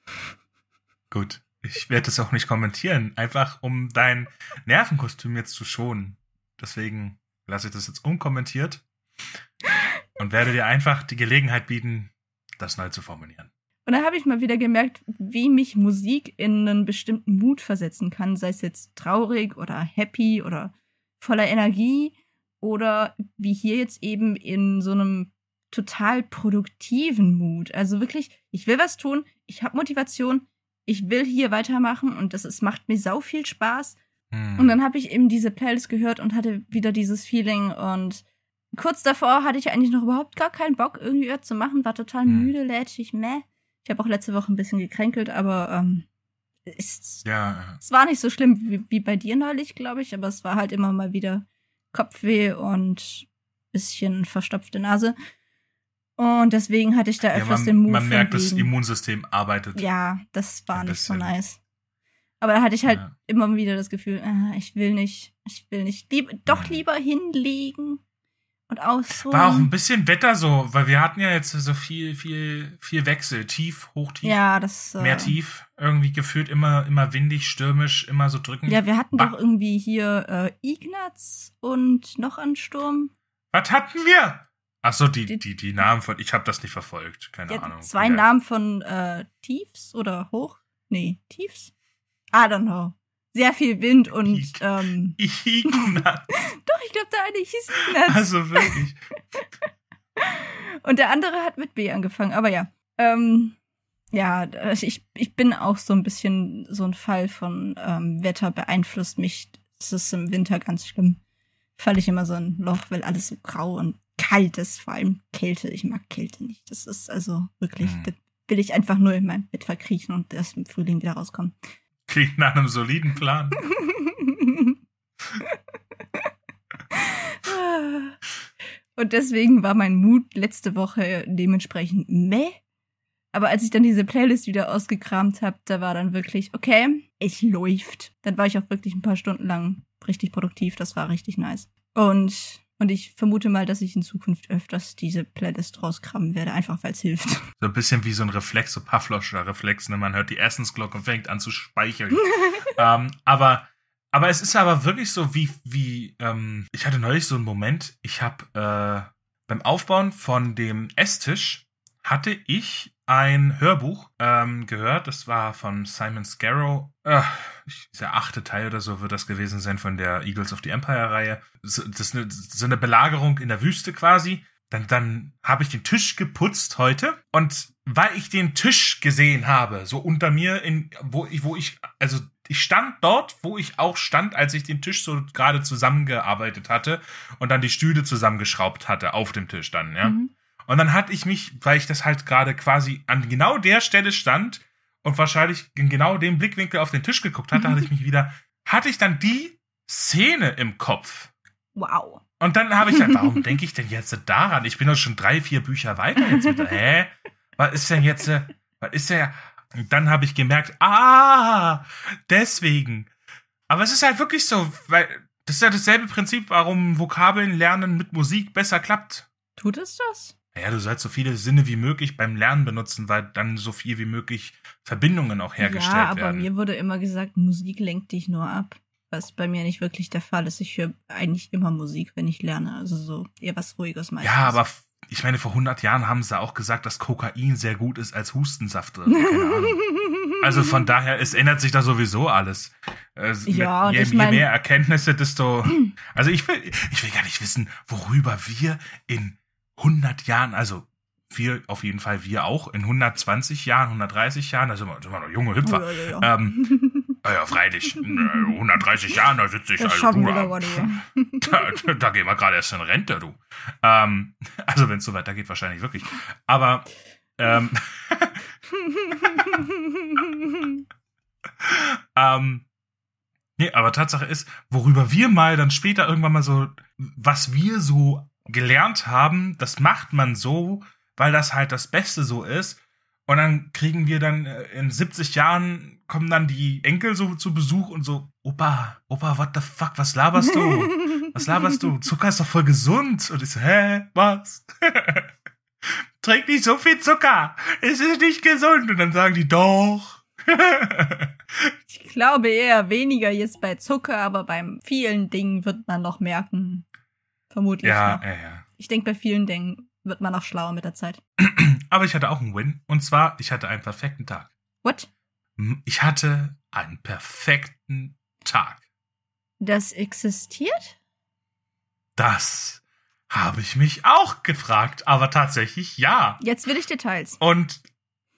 Gut. Ich werde das auch nicht kommentieren, einfach um dein Nervenkostüm jetzt zu schonen. Deswegen lasse ich das jetzt unkommentiert und werde dir einfach die Gelegenheit bieten, das neu zu formulieren. Und dann habe ich mal wieder gemerkt, wie mich Musik in einen bestimmten Mut versetzen kann, sei es jetzt traurig oder happy oder voller Energie oder wie hier jetzt eben in so einem total produktiven Mut. Also wirklich, ich will was tun, ich habe Motivation, ich will hier weitermachen und das ist, macht mir sau viel Spaß. Hm. Und dann habe ich eben diese Playlist gehört und hatte wieder dieses Feeling und kurz davor hatte ich eigentlich noch überhaupt gar keinen Bock, irgendwie zu machen, war total Hm. müde, lätschig, meh. Ich habe auch letzte Woche ein bisschen gekränkelt, aber ähm, es, ja, es war nicht so schlimm wie, wie bei dir neulich, glaube ich, aber es war halt immer mal wieder Kopfweh und bisschen verstopfte Nase. Und deswegen hatte ich da ja öfters man, den Mut man merkt, das Immunsystem arbeitet. Ja, das war nicht so nice. Aber da hatte ich halt Ja. immer wieder das Gefühl, ah, ich will nicht, ich will nicht, lieb, doch lieber hinlegen und ausruhen. War auch ein bisschen Wetter so, weil wir hatten ja jetzt so viel, viel, viel Wechsel. Tief, hoch, tief, ja, das. Äh, mehr tief. Irgendwie gefühlt immer, immer windig, stürmisch, immer so drückend. Ja, wir hatten Bah. doch irgendwie hier äh, Ignaz und noch einen Sturm. Was hatten wir? Ach so, die, Die- die, die Namen von, ich habe das nicht verfolgt. Keine hatten Ahnung. zwei Ja. Namen von äh, Tiefs oder Hoch? Nee, Tiefs? I don't know. Sehr viel Wind und Ig- ähm, Ignaz. doch, ich glaube, der eine hieß Ignaz. Also wirklich. Und der andere hat mit B angefangen, aber ja. Ähm, ja, äh, ich, ich bin auch so ein bisschen so ein Fall von ähm, Wetter beeinflusst mich. Es ist im Winter ganz schlimm. Falle ich immer so ein Loch, weil alles so grau und kalt ist, vor allem Kälte. Ich mag Kälte nicht. Das ist also wirklich, Hm. da will ich einfach nur in mein Bett verkriechen und erst im Frühling wieder rauskommen. Klingt nach einem soliden Plan. Und deswegen war mein Mut letzte Woche dementsprechend meh. Aber als ich dann diese Playlist wieder ausgekramt habe, da war dann wirklich, okay, es läuft. Dann war ich auch wirklich ein paar Stunden lang richtig produktiv. Das war richtig nice. Und, und ich vermute mal, dass ich in Zukunft öfters diese Playlist rauskramen werde, einfach weil es hilft. So ein bisschen wie so ein Reflex, so Pavlovscher Reflex, ne? Man hört die Essensglocke und fängt an zu speicheln. ähm, aber, aber es ist aber wirklich so, wie, wie, ähm, ich hatte neulich so einen Moment, ich habe äh, beim Aufbauen von dem Esstisch hatte ich ein Hörbuch ähm, gehört, das war von Simon Scarrow. Äh, der achte Teil oder so wird das gewesen sein von der Eagles of the Empire-Reihe. Das ist eine, so eine Belagerung in der Wüste quasi. Dann, dann habe ich den Tisch geputzt heute und weil ich den Tisch gesehen habe, so unter mir, in, wo ich, wo ich, also ich stand dort, wo ich auch stand, als ich den Tisch so gerade zusammengearbeitet hatte und dann die Stühle zusammengeschraubt hatte auf dem Tisch dann, ja. Mhm. Und dann hatte ich mich, weil ich das halt gerade quasi an genau der Stelle stand und wahrscheinlich in genau dem Blickwinkel auf den Tisch geguckt hatte, hatte ich mich wieder, hatte ich dann die Szene im Kopf. Wow. Und dann habe ich dann, warum denke ich denn jetzt daran? Ich bin doch schon drei, vier Bücher weiter jetzt wieder. Hä? Was ist denn jetzt, äh, was ist denn, und dann habe ich gemerkt, ah, deswegen. Aber es ist halt wirklich so, weil das ist ja dasselbe Prinzip, warum Vokabeln lernen mit Musik besser klappt. Tut es das? Ja, du sollst so viele Sinne wie möglich beim Lernen benutzen, weil dann so viel wie möglich Verbindungen auch hergestellt ja, aber werden. mir wurde immer gesagt, Musik lenkt dich nur ab. Was bei mir nicht wirklich der Fall ist. Ich höre eigentlich immer Musik, wenn ich lerne. Also so eher was Ruhiges meistens. ja, aber ich meine, vor 100 Jahren haben sie auch gesagt, dass Kokain sehr gut ist als Hustensaft. Oder so, keine Ahnung. Also von daher, es ändert sich da sowieso alles. Äh, Ja, und je, ich je mein- mehr Erkenntnisse, desto. Also ich will, ich will gar nicht wissen, worüber wir in 100 Jahren, also wir auf jeden Fall, wir auch, in 120 Jahren, 130 Jahren, da sind wir, sind wir noch junge Hüpfer. Ja, ja, ja. Ähm, ja, freilich. In äh, 130 Jahren, da sitze ich das also, du, nicht. da, da gehen wir gerade erst in Rente, du. Ähm, also wenn es so weitergeht, wahrscheinlich wirklich. Aber ähm, ähm, nee, aber Tatsache ist, worüber wir mal dann später irgendwann mal so, was wir so gelernt haben, das macht man so, weil das halt das Beste so ist. Und dann kriegen wir dann äh, in 70 Jahren kommen dann die Enkel so zu Besuch und so, Opa, Opa, what the fuck, was laberst du? Was laberst du? Zucker ist doch voll gesund. Und ich so, hä, was? Trink nicht so viel Zucker. Es ist nicht gesund. Und dann sagen die, doch. Ich glaube eher weniger jetzt bei Zucker, aber beim vielen Dingen wird man noch merken. Vermutlich. ja, noch. ja, ja. Ich denke bei vielen Dingen, wird man auch schlauer mit der Zeit. Aber ich hatte auch einen Win. Und zwar, ich hatte einen perfekten Tag. What? Ich hatte einen perfekten Tag. Das existiert? Das habe ich mich auch gefragt, aber tatsächlich ja. Jetzt will ich Details. Und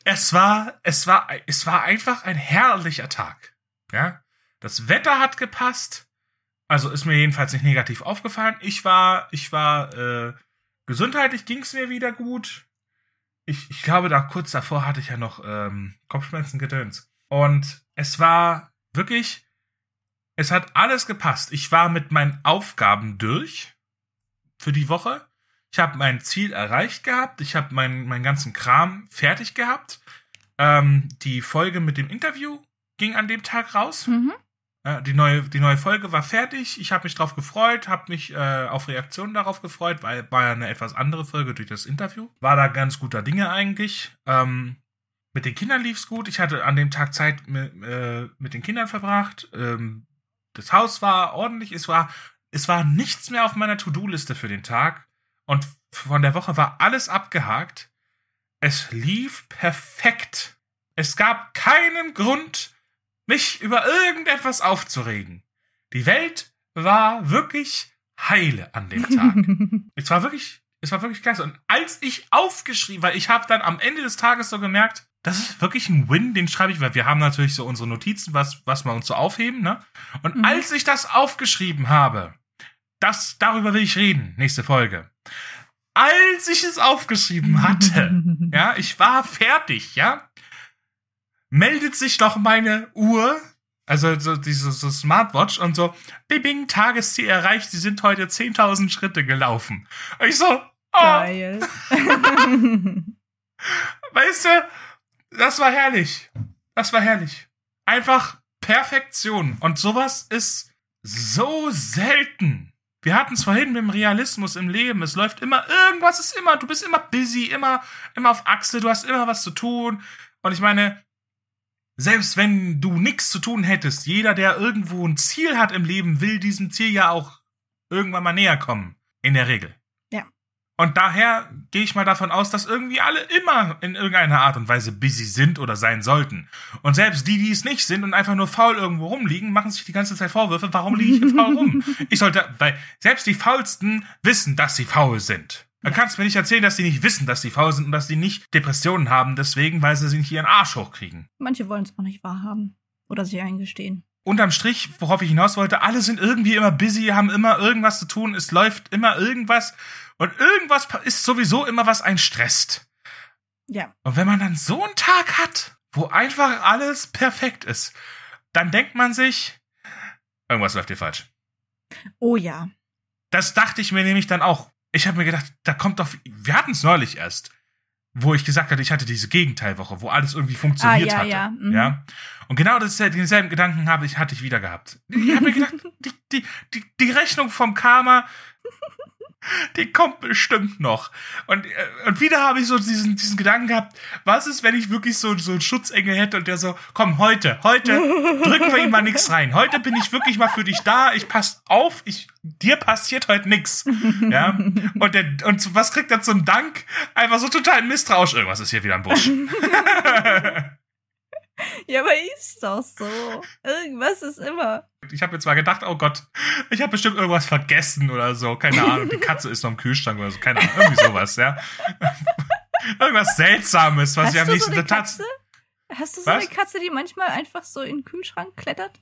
es war, es war, es war einfach ein herrlicher Tag. Ja, das Wetter hat gepasst. Also ist mir jedenfalls nicht negativ aufgefallen. Ich war, ich war äh, gesundheitlich ging es mir wieder gut. Ich, ich glaube, da kurz davor hatte ich ja noch ähm, Kopfschmerzen gedöns. Und es war wirklich, es hat alles gepasst. Ich war mit meinen Aufgaben durch für die Woche. Ich habe mein Ziel erreicht gehabt. Ich habe meinen meinen ganzen Kram fertig gehabt. Ähm, die Folge mit dem Interview ging an dem Tag raus. Mhm. Äh, die, neue, die neue Folge war fertig. Ich habe mich drauf gefreut, habe mich äh, auf Reaktionen darauf gefreut, weil war ja eine etwas andere Folge durch das Interview. War da ganz guter Dinge eigentlich. Ähm, mit den Kindern lief's gut. Ich hatte an dem Tag Zeit mit, äh, mit den Kindern verbracht. Ähm, das Haus war ordentlich. Es war, es war nichts mehr auf meiner To-Do-Liste für den Tag. Und von der Woche war alles abgehakt. Es lief perfekt. Es gab keinen Grund, mich über irgendetwas aufzuregen. Die Welt war wirklich heile an dem Tag. es war wirklich, es war wirklich klasse. Und als ich aufgeschrieben, weil ich habe dann am Ende des Tages so gemerkt, das ist wirklich ein Win, den schreibe ich, weil wir haben natürlich so unsere Notizen, was, was wir uns so aufheben, ne? Und Mhm. als ich das aufgeschrieben habe, das, darüber will ich reden, nächste Folge. Als ich es aufgeschrieben hatte, ja, ich war fertig, ja, meldet sich doch meine Uhr, also so diese so Smartwatch und so, bing, Tagesziel erreicht, sie sind heute 10.000 Schritte gelaufen. Und ich so, oh, Geil. weißt du, das war herrlich. Das war herrlich. Einfach Perfektion. Und sowas ist so selten. Wir hatten es vorhin mit dem Realismus im Leben. Es läuft immer, irgendwas ist immer, du bist immer busy, immer, immer auf Achse, du hast immer was zu tun. Und ich meine, selbst wenn du nichts zu tun hättest, jeder, der irgendwo ein Ziel hat im Leben, will diesem Ziel ja auch irgendwann mal näher kommen. In der Regel. Ja. Und daher gehe ich mal davon aus, dass irgendwie alle immer in irgendeiner Art und Weise busy sind oder sein sollten. Und selbst die, die es nicht sind und einfach nur faul irgendwo rumliegen, machen sich die ganze Zeit Vorwürfe, warum liege ich hier faul rum? Ich sollte, weil selbst die Faulsten wissen, dass sie faul sind. Dann kannst du mir nicht erzählen, dass sie nicht wissen, dass sie faul sind und dass sie nicht Depressionen haben, deswegen, weil sie sich nicht ihren Arsch hochkriegen. Manche wollen es auch nicht wahrhaben. Oder sich eingestehen. Unterm Strich, worauf ich hinaus wollte, alle sind irgendwie immer busy, haben immer irgendwas zu tun, es läuft immer irgendwas und irgendwas ist sowieso immer, was einen stresst. Ja. Und wenn man dann so einen Tag hat, wo einfach alles perfekt ist, dann denkt man sich, irgendwas läuft hier falsch. Oh ja. Das dachte ich mir nämlich dann auch. Ich habe mir gedacht, da kommt doch, wir hatten es neulich erst, wo ich gesagt hatte, ich hatte diese Gegenteilwoche, wo alles irgendwie funktioniert Ah, ja, hatte. ja, mhm. ja. Und genau das, denselben Gedanken habe ich, hatte ich wieder gehabt. Ich habe mir gedacht, die, die, die, die Rechnung vom Karma, die kommt bestimmt noch. Und, äh, und wieder habe ich so diesen, diesen Gedanken gehabt, was ist, wenn ich wirklich so, so einen Schutzengel hätte und der so, komm, heute, heute drücken wir ihm mal nichts rein. Heute bin ich wirklich mal für dich da, ich pass auf, ich, dir passiert heute nix. Ja. Und, der, und was kriegt er zum Dank? Einfach so total misstrauisch. Irgendwas ist hier wieder im Busch. Ja, aber ist doch so. Irgendwas ist immer. Ich habe mir zwar gedacht, oh Gott, ich habe bestimmt irgendwas vergessen oder so. Keine Ahnung, die Katze ist noch im Kühlschrank oder so. Keine Ahnung, irgendwie sowas, ja. Irgendwas Seltsames, was Hast ich am nächsten so Tag. Katze? Hast du so Was? eine Katze, die manchmal einfach so in den Kühlschrank klettert?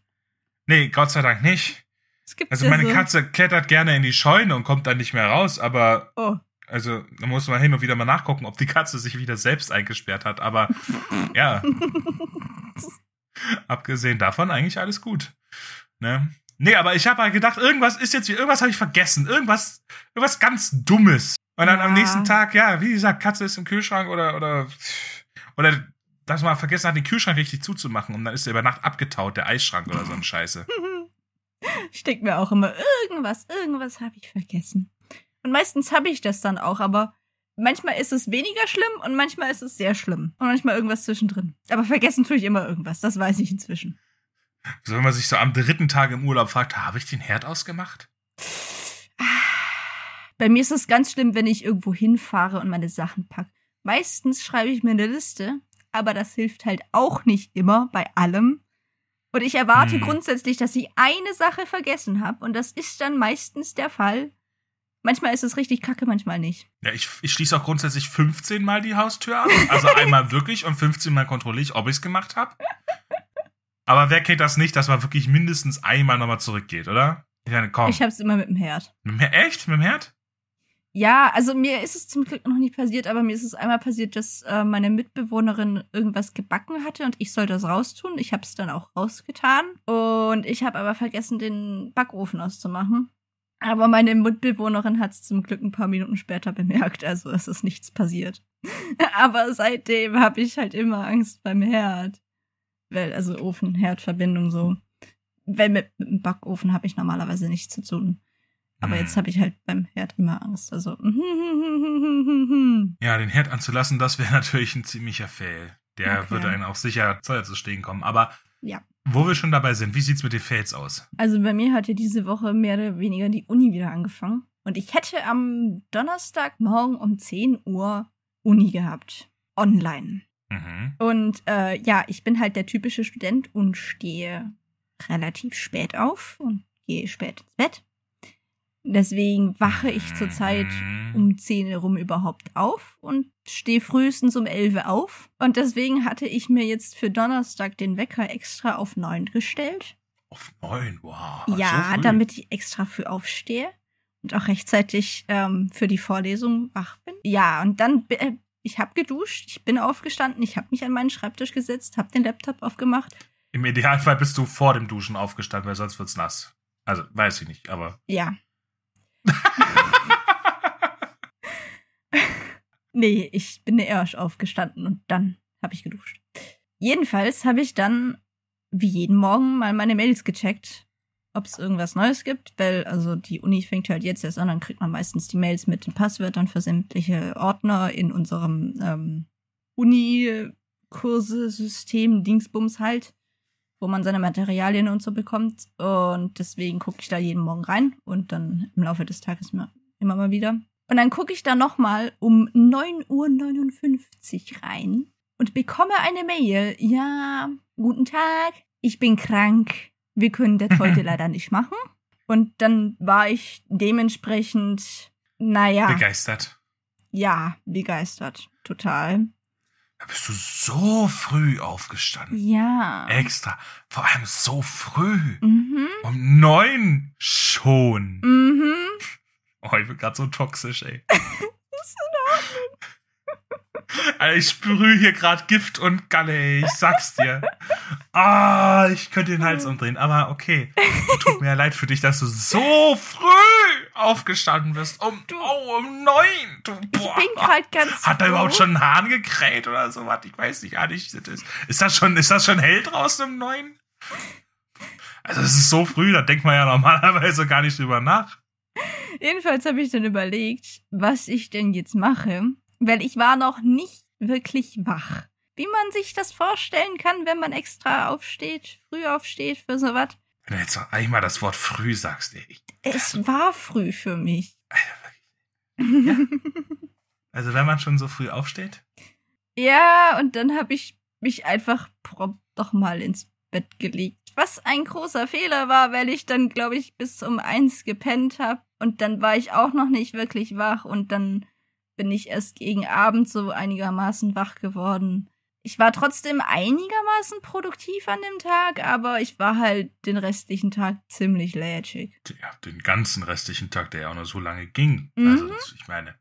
Nee, Gott sei Dank nicht. Es gibt Also ja meine so. Katze klettert gerne in die Scheune und kommt dann nicht mehr raus, aber Oh. Also da muss man hin und wieder mal nachgucken, ob die Katze sich wieder selbst eingesperrt hat. Aber ja, abgesehen davon eigentlich alles gut. Ne? Nee, aber ich habe halt gedacht, irgendwas ist jetzt, irgendwas habe ich vergessen, irgendwas, irgendwas ganz Dummes. Und dann am Ja. nächsten Tag, ja, wie gesagt, Katze ist im Kühlschrank oder oder oder dass man vergessen hat, den Kühlschrank richtig zuzumachen und dann ist er über Nacht abgetaut, der Eisschrank oder so eine Scheiße. Ich denke mir auch immer, irgendwas, irgendwas habe ich vergessen. Und meistens habe ich das dann auch, aber manchmal ist es weniger schlimm und manchmal ist es sehr schlimm. Und manchmal irgendwas zwischendrin. Aber vergessen tue ich immer irgendwas, das weiß ich inzwischen. So, wenn man sich so am dritten Tag im Urlaub fragt, habe ich den Herd ausgemacht? Bei mir ist es ganz schlimm, wenn ich irgendwo hinfahre und meine Sachen packe. Meistens schreibe ich mir eine Liste, aber das hilft halt auch nicht immer bei allem. Und ich erwarte Hm. grundsätzlich, dass ich eine Sache vergessen habe. Und das ist dann meistens der Fall. Manchmal ist es richtig kacke, manchmal nicht. Ja, ich, ich schließe auch grundsätzlich 15 Mal die Haustür ab. Also einmal wirklich und 15 Mal kontrolliere ich, ob ich es gemacht habe. Aber wer kennt das nicht, dass man wirklich mindestens einmal nochmal zurückgeht, oder? Ich meine, komm. Ich hab's immer mit dem Herd. Mit dem Echt? Mit dem Herd? Ja, also mir ist es zum Glück noch nicht passiert, aber mir ist es einmal passiert, dass äh, meine Mitbewohnerin irgendwas gebacken hatte und ich sollte das raustun. Ich habe es dann auch rausgetan und ich habe aber vergessen, den Backofen auszumachen. Aber meine Mitbewohnerin hat es zum Glück ein paar Minuten später bemerkt, also es ist nichts passiert. aber seitdem habe ich halt immer Angst beim Herd. Weil, also Ofen-Herd-Verbindung so. Weil mit, mit dem Backofen habe ich normalerweise nichts zu tun. Aber jetzt habe ich halt beim Herd immer Angst. Also. Ja, den Herd anzulassen, das wäre natürlich ein ziemlicher Fail. Der Okay. würde einen auch sicher Zeuer zu stehen kommen. Aber Ja. wo wir schon dabei sind, wie sieht's mit den Fails aus? Also bei mir hat ja diese Woche mehr oder weniger die Uni wieder angefangen. Und ich hätte am Donnerstagmorgen um 10 Uhr Uni gehabt. Online. Mhm. Und äh, ja, ich bin halt der typische Student und stehe relativ spät auf und gehe spät ins Bett. Deswegen wache ich zurzeit Mhm. um 10 herum überhaupt auf und stehe frühestens um 11 auf. Und deswegen hatte ich mir jetzt für Donnerstag den Wecker extra auf 9 gestellt. Auf neun, wow. ja, so damit ich extra früh aufstehe und auch rechtzeitig ähm, für die Vorlesung wach bin. Ja, und dann, äh, ich habe geduscht, ich bin aufgestanden, ich habe mich an meinen Schreibtisch gesetzt, habe den Laptop aufgemacht. Im Idealfall bist du vor dem Duschen aufgestanden, weil sonst wird's nass. Also, weiß ich nicht, aber. Ja. nee, ich bin erst aufgestanden und dann habe ich geduscht. Jedenfalls habe ich dann wie jeden Morgen mal meine Mails gecheckt, ob es irgendwas Neues gibt, weil also die Uni fängt halt jetzt erst an, dann kriegt man meistens die Mails mit den Passwörtern für sämtliche Ordner in unserem ähm, Uni-Kurse-System, Dingsbums halt, wo man seine Materialien und so bekommt. Und deswegen gucke ich da jeden Morgen rein und dann im Laufe des Tages immer, immer mal wieder. Und dann gucke ich da nochmal um 9.59 Uhr rein und bekomme eine Mail. Ja, guten Tag, ich bin krank. Wir können das heute leider nicht machen. Und dann war ich dementsprechend, naja, Begeistert. ja, begeistert. Total. Da bist du so früh aufgestanden. Ja. Extra. Vor allem so früh. Mhm. Um neun schon. Mhm. Oh, ich bin gerade so toxisch, ey. Alter, ich sprühe hier gerade Gift und Galle, ey. Ich sag's dir. Ah, ich könnte den Hals umdrehen, aber okay. Tut mir ja leid für dich, dass du so früh aufgestanden bist. Um, oh, um neun. Du, Ich boah. bin gerade ganz. Hat da froh. überhaupt schon ein Hahn gekräht oder so was? Ich weiß nicht, gar nicht. Das Ist, ist, das schon, ist das schon hell draußen um neun? Also, es ist so früh, da denkt man ja normalerweise gar nicht drüber nach. Jedenfalls habe ich dann überlegt, was ich denn jetzt mache, weil ich war noch nicht wirklich wach. Wie man sich das vorstellen kann, wenn man extra aufsteht, früh aufsteht für sowas. Wenn du jetzt noch einmal das Wort früh sagst, ey. Ich, Es war früh für mich. also, wenn man schon so früh aufsteht? Ja, und dann habe ich mich einfach prompt doch mal ins Bett gelegt. Was ein großer Fehler war, weil ich dann, glaube ich, bis um eins gepennt habe. Und dann war ich auch noch nicht wirklich wach. Und dann bin ich erst gegen Abend so einigermaßen wach geworden. Ich war trotzdem einigermaßen produktiv an dem Tag, aber ich war halt den restlichen Tag ziemlich lätschig. Ja, den ganzen restlichen Tag, der ja auch noch so lange ging. Mhm. Also, das, ich meine,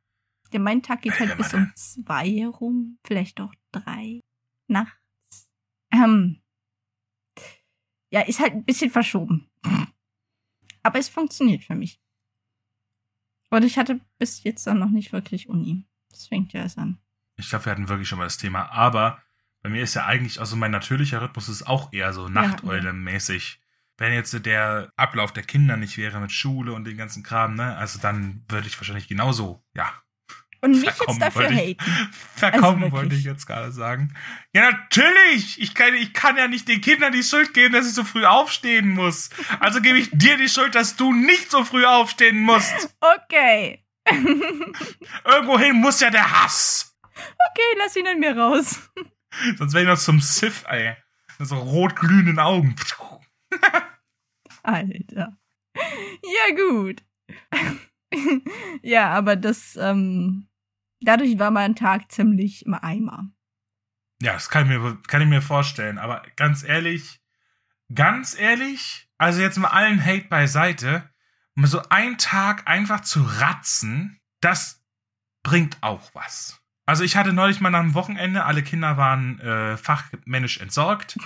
Ja, mein Tag geht halt bis um zwei rum, vielleicht auch drei nachts. Ähm. Ja, ist halt ein bisschen verschoben. Aber es funktioniert für mich. Und ich hatte bis jetzt dann noch nicht wirklich Uni. Das fängt ja erst an. ich glaube, wir hatten wirklich schon mal das Thema. Aber bei mir ist ja eigentlich, also mein natürlicher Rhythmus ist auch eher so Nachteule-mäßig. Wenn jetzt der Ablauf der Kinder nicht wäre mit Schule und den ganzen Kram, ne, also dann würde ich wahrscheinlich genauso, ja, Und mich jetzt dafür haten. verkommen, Also wollte ich jetzt gerade sagen. Ja, natürlich! Ich kann, ich kann ja nicht den Kindern die Schuld geben, dass ich so früh aufstehen muss. Also gebe ich dir die Schuld, dass du nicht so früh aufstehen musst. Okay. Irgendwohin muss ja der Hass. Okay, lass ihn in mir raus. Sonst wäre ich noch zum Sith, ey. Mit so rot-glühenden Augen. Alter. Ja, gut. ja, aber das, ähm, dadurch war mein Tag ziemlich im Eimer. Ja, das kann ich, mir, kann ich mir vorstellen. Aber ganz ehrlich, ganz ehrlich, also jetzt mal allen Hate beiseite, mal so einen Tag einfach zu ratzen, das bringt auch was. Also ich hatte neulich mal nach dem Wochenende, alle Kinder waren äh, fachmännisch entsorgt.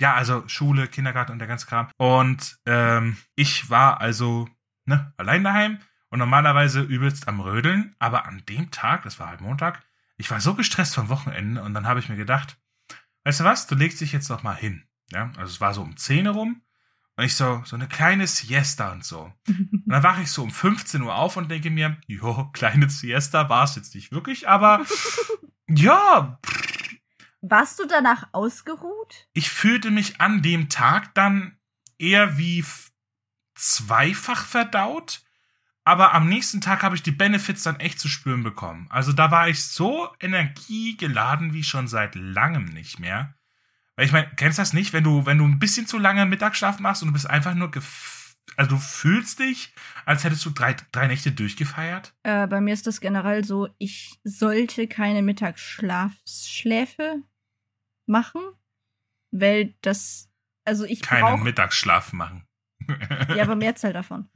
Ja, also Schule, Kindergarten und der ganze Kram. Und ähm, ich war also ne, allein daheim und normalerweise übelst am Rödeln. Aber an dem Tag, das war halt Montag, ich war so gestresst vom Wochenende und dann habe ich mir gedacht, weißt du was, du legst dich jetzt noch mal hin. Ja, also es war so um 10 rum und ich so, so eine kleine Siesta und so. Und dann wache ich so um 15 Uhr auf und denke mir, jo, kleine Siesta war es jetzt nicht wirklich, aber ja. Warst du danach ausgeruht? Ich fühlte mich an dem Tag dann eher wie zweifach verdaut, aber am nächsten Tag habe ich die Benefits dann echt zu spüren bekommen. Also da war ich so energiegeladen wie schon seit langem nicht mehr. Weil ich meine, kennst du das nicht, wenn du, wenn du ein bisschen zu lange Mittagsschlaf machst und du bist einfach nur also du fühlst dich, als hättest du drei, drei Nächte durchgefeiert? Äh, bei mir ist das generell so, ich sollte keine Mittagsschläfe machen, weil das, also ich Keinen brauch, Mittagsschlaf machen. ja, aber Mehrzahl davon.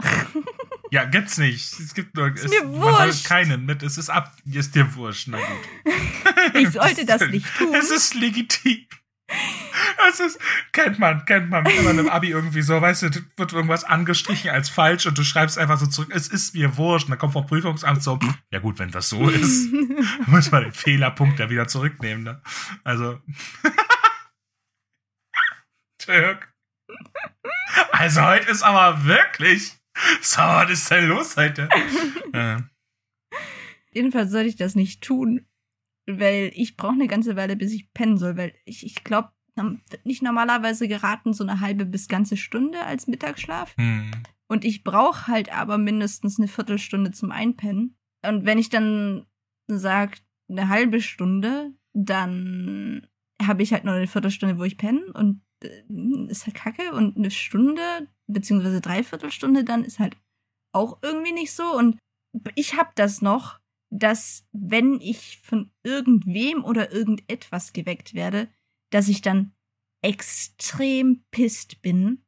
ja, gibt's nicht. Es gibt nur, ist es, mir wurscht. keinen mit. Es ist ab, ist dir wurscht, na gut. ich sollte das, das nicht tun. Es ist legitim. Das ist, kennt man, kennt man, wenn man im Abi irgendwie so, weißt du, wird irgendwas angestrichen als falsch und du schreibst einfach so zurück, es ist mir wurscht. Und dann kommt vom Prüfungsamt so, ja gut, wenn das so ist, muss man den Fehlerpunkt ja wieder zurücknehmen, ne? Also. Türk. Also heute ist aber wirklich. So, was ist denn los heute? äh. Jedenfalls sollte ich das nicht tun, weil ich brauche eine ganze Weile, bis ich pennen soll, weil ich, ich glaube, wird nicht normalerweise geraten, so eine halbe bis ganze Stunde als Mittagsschlaf. Hm. Und ich brauche halt aber mindestens eine Viertelstunde zum Einpennen. Und wenn ich dann sage, eine halbe Stunde, dann habe ich halt nur eine Viertelstunde, wo ich penne und äh, ist halt kacke. Und eine Stunde, beziehungsweise Dreiviertelstunde dann ist halt auch irgendwie nicht so. Und ich habe das noch, dass wenn ich von irgendwem oder irgendetwas geweckt werde, dass ich dann extrem pisst bin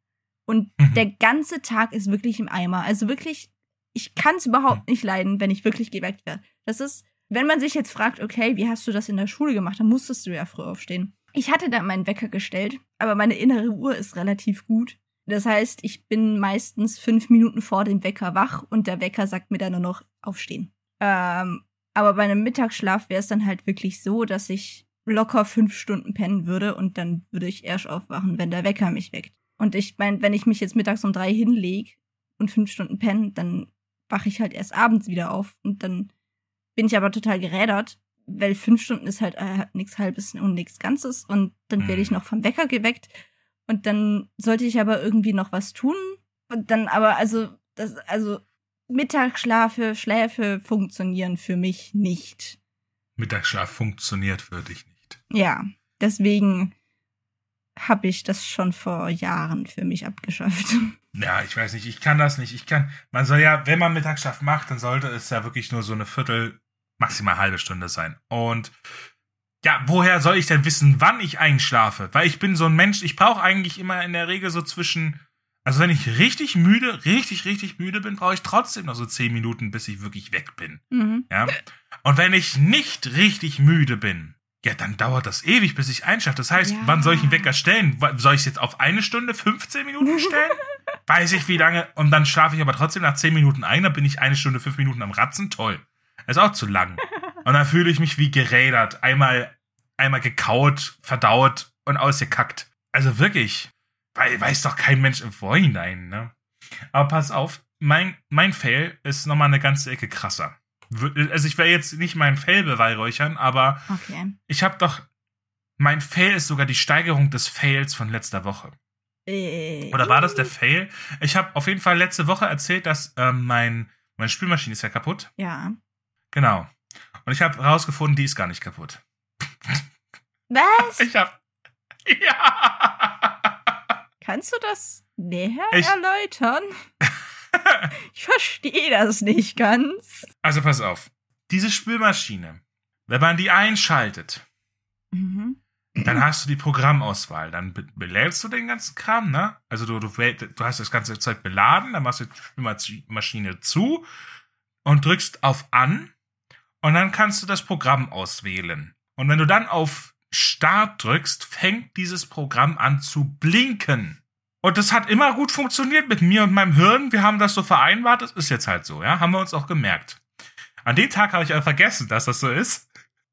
und mhm. der ganze Tag ist wirklich im Eimer. Also wirklich, ich kann es überhaupt mhm. nicht leiden, wenn ich wirklich geweckt werde. Das ist, wenn man sich jetzt fragt, okay, wie hast du das in der Schule gemacht, dann musstest du ja früh aufstehen. Ich hatte da meinen Wecker gestellt, aber meine innere Uhr ist relativ gut. Das heißt, ich bin meistens fünf Minuten vor dem Wecker wach und der Wecker sagt mir dann nur noch aufstehen. Ähm, aber bei einem Mittagsschlaf wäre es dann halt wirklich so, dass ich locker fünf Stunden pennen würde und dann würde ich erst aufwachen, wenn der Wecker mich weckt. Und ich meine, wenn ich mich jetzt mittags um drei hinlege und fünf Stunden penne, dann wache ich halt erst abends wieder auf und dann bin ich aber total gerädert, weil fünf Stunden ist halt äh, nichts Halbes und nichts Ganzes und dann werde ich mhm. noch vom Wecker geweckt und dann sollte ich aber irgendwie noch was tun und dann aber also das also Mittagsschlafe, Schläfe funktionieren für mich nicht. Mittagsschlaf funktioniert für dich nicht. Ja, deswegen habe ich das schon vor Jahren für mich abgeschafft. Ja, ich weiß nicht, ich kann das nicht. Ich kann, man soll ja, wenn man Mittagsschlaf macht, dann sollte es ja wirklich nur so eine Viertel, maximal halbe Stunde sein. Und ja, woher soll ich denn wissen, wann ich einschlafe? Weil ich bin so ein Mensch, ich brauche eigentlich immer in der Regel so zwischen, also wenn ich richtig müde, richtig, richtig müde bin, brauche ich trotzdem noch so zehn Minuten, bis ich wirklich weg bin. Mhm. Ja. Und wenn ich nicht richtig müde bin, ja, dann dauert das ewig, bis ich einschlafe. Das heißt, ja. wann soll ich einen Wecker stellen? Soll ich es jetzt auf eine Stunde, 15 Minuten stellen? Weiß ich wie lange. Und dann schlafe ich aber trotzdem nach 10 Minuten ein. Dann bin ich eine Stunde, 5 Minuten am Ratzen. Toll. Das ist auch zu lang. Und dann fühle ich mich wie gerädert. Einmal, einmal gekaut, verdaut und ausgekackt. Also wirklich. Weil weiß doch kein Mensch im Vorhinein, ne? Aber pass auf, mein, mein Fail ist nochmal eine ganze Ecke krasser also ich werde jetzt nicht mein Fell beweihräuchern, aber okay. ich habe doch, mein Fail ist sogar die Steigerung des Fails von letzter Woche. Äh, Oder war das der Fail? Ich habe auf jeden Fall letzte Woche erzählt, dass ähm, mein Meine Spülmaschine ist ja kaputt. Ja. Genau. Und ich habe rausgefunden, die ist gar nicht kaputt. Was? Ich habe ja. Kannst du das näher Ich- erläutern? ich verstehe das nicht ganz. Also pass auf. Diese Spülmaschine, wenn man die einschaltet, Mhm. dann hast du die Programmauswahl. Dann be belädst du den ganzen Kram, ne? Also du, du, du hast das ganze Zeug beladen, dann machst du die Spülmaschine zu und drückst auf An und dann kannst du das Programm auswählen. Und wenn du dann auf Start drückst, fängt dieses Programm an zu blinken. Und das hat immer gut funktioniert mit mir und meinem Hirn. Wir haben das so vereinbart, das ist jetzt halt so, ja? Haben wir uns auch gemerkt. An dem Tag habe ich aber vergessen, dass das so ist.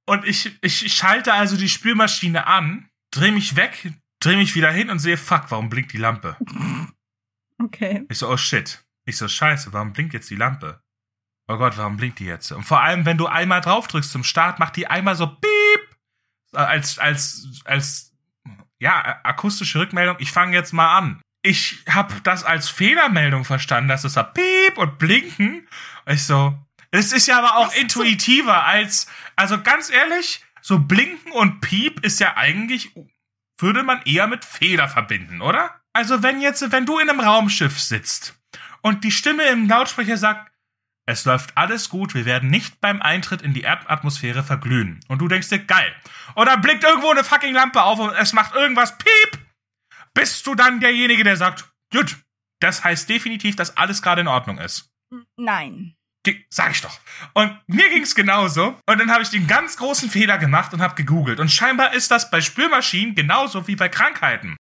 Und ich, ich schalte also die Spülmaschine an, drehe mich weg, drehe mich wieder hin und sehe, fuck, warum blinkt die Lampe? Okay. Ich so, oh shit. Ich so, scheiße, warum blinkt jetzt die Lampe? Oh Gott, warum blinkt die jetzt? Und vor allem, wenn du einmal drauf drückst zum Start, macht die einmal so piep. Als, als, als, ja, akustische Rückmeldung. Ich fange jetzt mal an. Ich habe das als Fehlermeldung verstanden, dass es da piep und blinken. Und ich so, es ist ja aber auch Das intuitiver als, also ganz ehrlich, so blinken und piep ist ja eigentlich, würde man eher mit Fehler verbinden, oder? Also wenn jetzt, wenn du in einem Raumschiff sitzt und die Stimme im Lautsprecher sagt, es läuft alles gut, wir werden nicht beim Eintritt in die Erdatmosphäre verglühen. Und du denkst dir, geil. Und dann blinkt irgendwo eine fucking Lampe auf und es macht irgendwas piep. Bist du dann derjenige, der sagt, gut, das heißt definitiv, dass alles gerade in Ordnung ist. Nein. Sag ich doch. Und mir ging's genauso. Und dann habe ich den ganz großen Fehler gemacht und habe gegoogelt. Und scheinbar ist das bei Spülmaschinen genauso wie bei Krankheiten.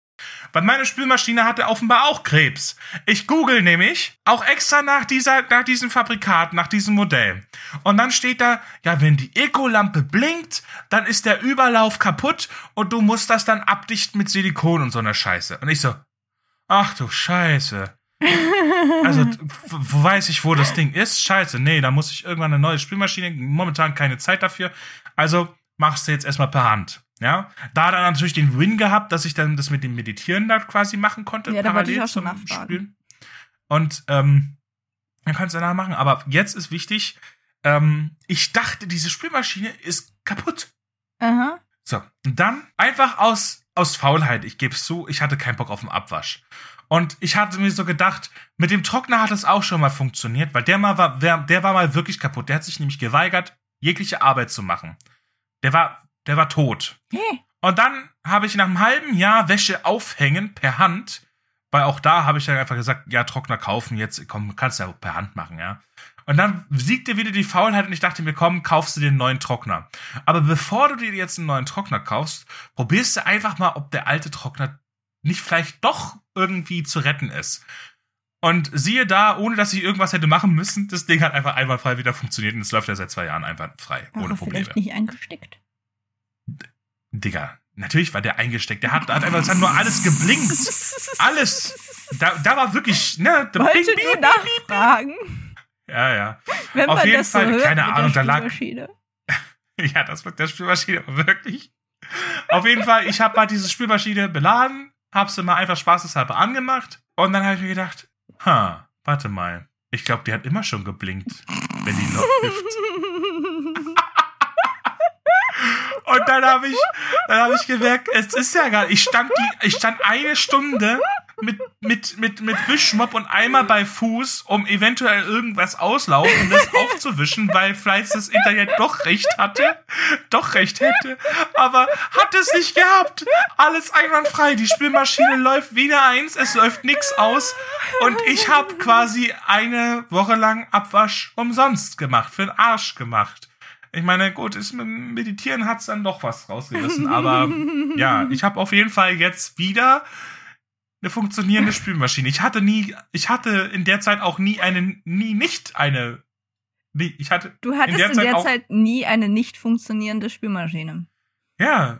Weil meine Spülmaschine hatte offenbar auch Krebs. Ich google nämlich auch extra nach dieser, nach diesem Fabrikat, nach diesem Modell. Und dann steht da, ja, wenn die Ecolampe blinkt, dann ist der Überlauf kaputt und du musst das dann abdichten mit Silikon und so einer Scheiße. Und ich so, ach du Scheiße. Also, weiß ich, wo das Ding ist? Scheiße, nee, da muss ich irgendwann eine neue Spülmaschine. Momentan keine Zeit dafür. Also machst du jetzt erstmal per Hand. Ja, da dann natürlich den Win gehabt, dass ich dann das mit dem Meditieren da quasi machen konnte, Ja, da wollte ich parallel auch schon zum nachfragen. Spülen. Und ähm, dann kannst du danach machen. Aber jetzt ist wichtig, ähm, ich dachte, diese Spülmaschine ist kaputt. Aha. So, und dann einfach aus, aus Faulheit, ich gebe es zu, ich hatte keinen Bock auf den Abwasch. Und ich hatte mir so gedacht, mit dem Trockner hat es auch schon mal funktioniert, weil der mal war, der, der war mal wirklich kaputt. Der hat sich nämlich geweigert, jegliche Arbeit zu machen. Der war, der war tot. Hey. Und dann habe ich nach einem halben Jahr Wäsche aufhängen per Hand, weil auch da habe ich dann einfach gesagt, ja, Trockner kaufen jetzt, komm, kannst du ja per Hand machen, ja. Und dann siegte wieder die Faulheit und ich dachte mir, komm, kaufst du dir einen neuen Trockner. Aber bevor du dir jetzt einen neuen Trockner kaufst, probierst du einfach mal, ob der alte Trockner nicht vielleicht doch irgendwie zu retten ist. Und siehe da, ohne dass ich irgendwas hätte machen müssen, das Ding hat einfach einwandfrei wieder funktioniert und es läuft ja seit zwei Jahren einfach frei, ohne Probleme. vielleicht nicht eingesteckt. Digga, natürlich war der eingesteckt. Der hat, hat einfach, es hat nur alles geblinkt. Alles. Da, da war wirklich, ne? da- Wollte bing, nur bing. nachfragen, Ja, ja. wenn Auf jeden Fall, so keine Ahnung, da lag-. Ja, das mit der Spülmaschine, aber wirklich. Auf jeden Fall, ich habe mal diese Spülmaschine beladen, hab sie mal einfach spaßeshalber angemacht und dann habe ich mir gedacht, ha, warte mal. Ich glaube, die hat immer schon geblinkt, wenn die läuft. Und dann habe ich, dann habe ich gemerkt, es ist ja gar, ich stand die, ich stand eine Stunde mit, mit, mit, mit Wischmopp und Eimer bei Fuß, um eventuell irgendwas auslaufendes aufzuwischen, weil vielleicht das Internet doch recht hatte, doch recht hätte, aber hat es nicht gehabt. Alles einwandfrei, die Spülmaschine läuft wieder eins, es läuft nix aus und ich habe quasi eine Woche lang Abwasch umsonst gemacht, für den Arsch gemacht. Ich meine, gut, ist mit Meditieren hat's dann doch was rausgerissen, aber ja, ich habe auf jeden Fall jetzt wieder eine funktionierende Spülmaschine. Ich hatte nie, ich hatte in der Zeit auch nie eine, nie nicht eine, nie, ich hatte, Du hattest in der der, Zeit auch- Zeit nie eine nicht funktionierende Spülmaschine. ja,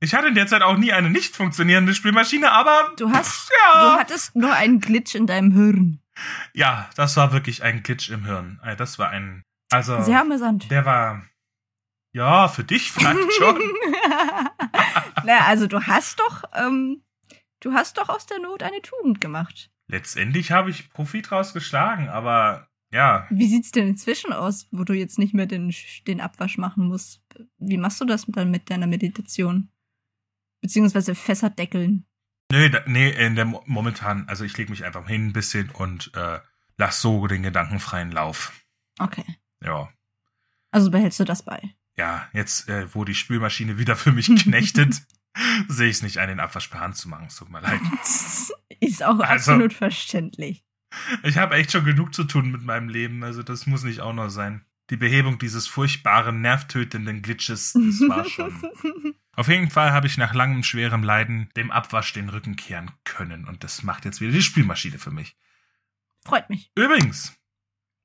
ich hatte in der Zeit auch nie eine nicht funktionierende Spülmaschine, aber Du hast, Ja. du hattest nur einen Glitch in deinem Hirn. ja, das war wirklich ein Glitch im Hirn. Das war ein, also, Sehr amüsant. der war, ja, für dich vielleicht schon. naja, also du hast doch, ähm, du hast doch aus der Not eine Tugend gemacht. Letztendlich habe ich Profit rausgeschlagen, aber ja. Wie sieht's denn inzwischen aus, wo du jetzt nicht mehr den, den Abwasch machen musst? Wie machst du das dann mit deiner Meditation? Beziehungsweise Fässer deckeln? Nee, da, nee, in der Mo- momentan, also ich lege mich einfach hin ein bisschen und äh, lass so den gedankenfreien Lauf. Okay. Ja. Also behältst du das bei. Ja, jetzt, äh, wo die Spülmaschine wieder für mich knechtet, sehe ich es nicht ein, den Abwasch per Hand zu machen. Es tut mir leid. Ist auch Also- absolut verständlich. Ich habe echt schon genug zu tun mit meinem Leben, also das muss nicht auch noch sein. Die Behebung dieses furchtbaren, nervtötenden Glitches, das war schon. Auf jeden Fall habe ich nach langem, schwerem Leiden dem Abwasch den Rücken kehren können und das macht jetzt wieder die Spülmaschine für mich. Freut mich. Übrigens,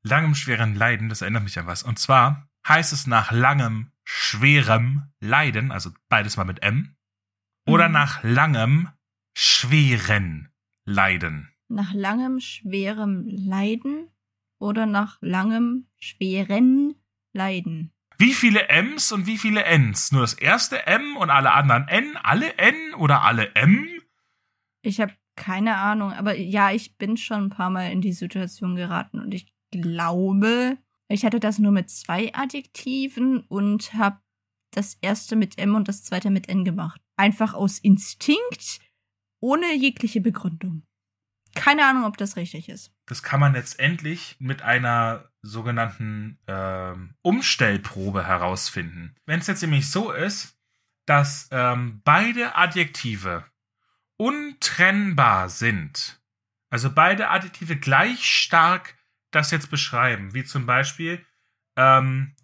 langem, schweren Leiden, das erinnert mich an was. Und zwar heißt es nach langem, schwerem Leiden, also beides mal mit M, oder Mhm. nach langem, schweren Leiden. Nach langem, schwerem Leiden oder nach langem, schweren Leiden? Wie viele M's und wie viele N's? Nur das erste M und alle anderen N? Alle N oder alle M? Ich habe keine Ahnung, aber ja, ich bin schon ein paar Mal in die Situation geraten und ich glaube, ich hatte das nur mit zwei Adjektiven und habe das erste mit M und das zweite mit N gemacht. Einfach aus Instinkt, ohne jegliche Begründung. Keine Ahnung, ob das richtig ist. Das kann man letztendlich mit einer sogenannten ähm, Umstellprobe herausfinden. Wenn es jetzt nämlich so ist, dass ähm, beide Adjektive untrennbar sind, also beide Adjektive gleich stark das jetzt beschreiben, wie zum Beispiel, ähm,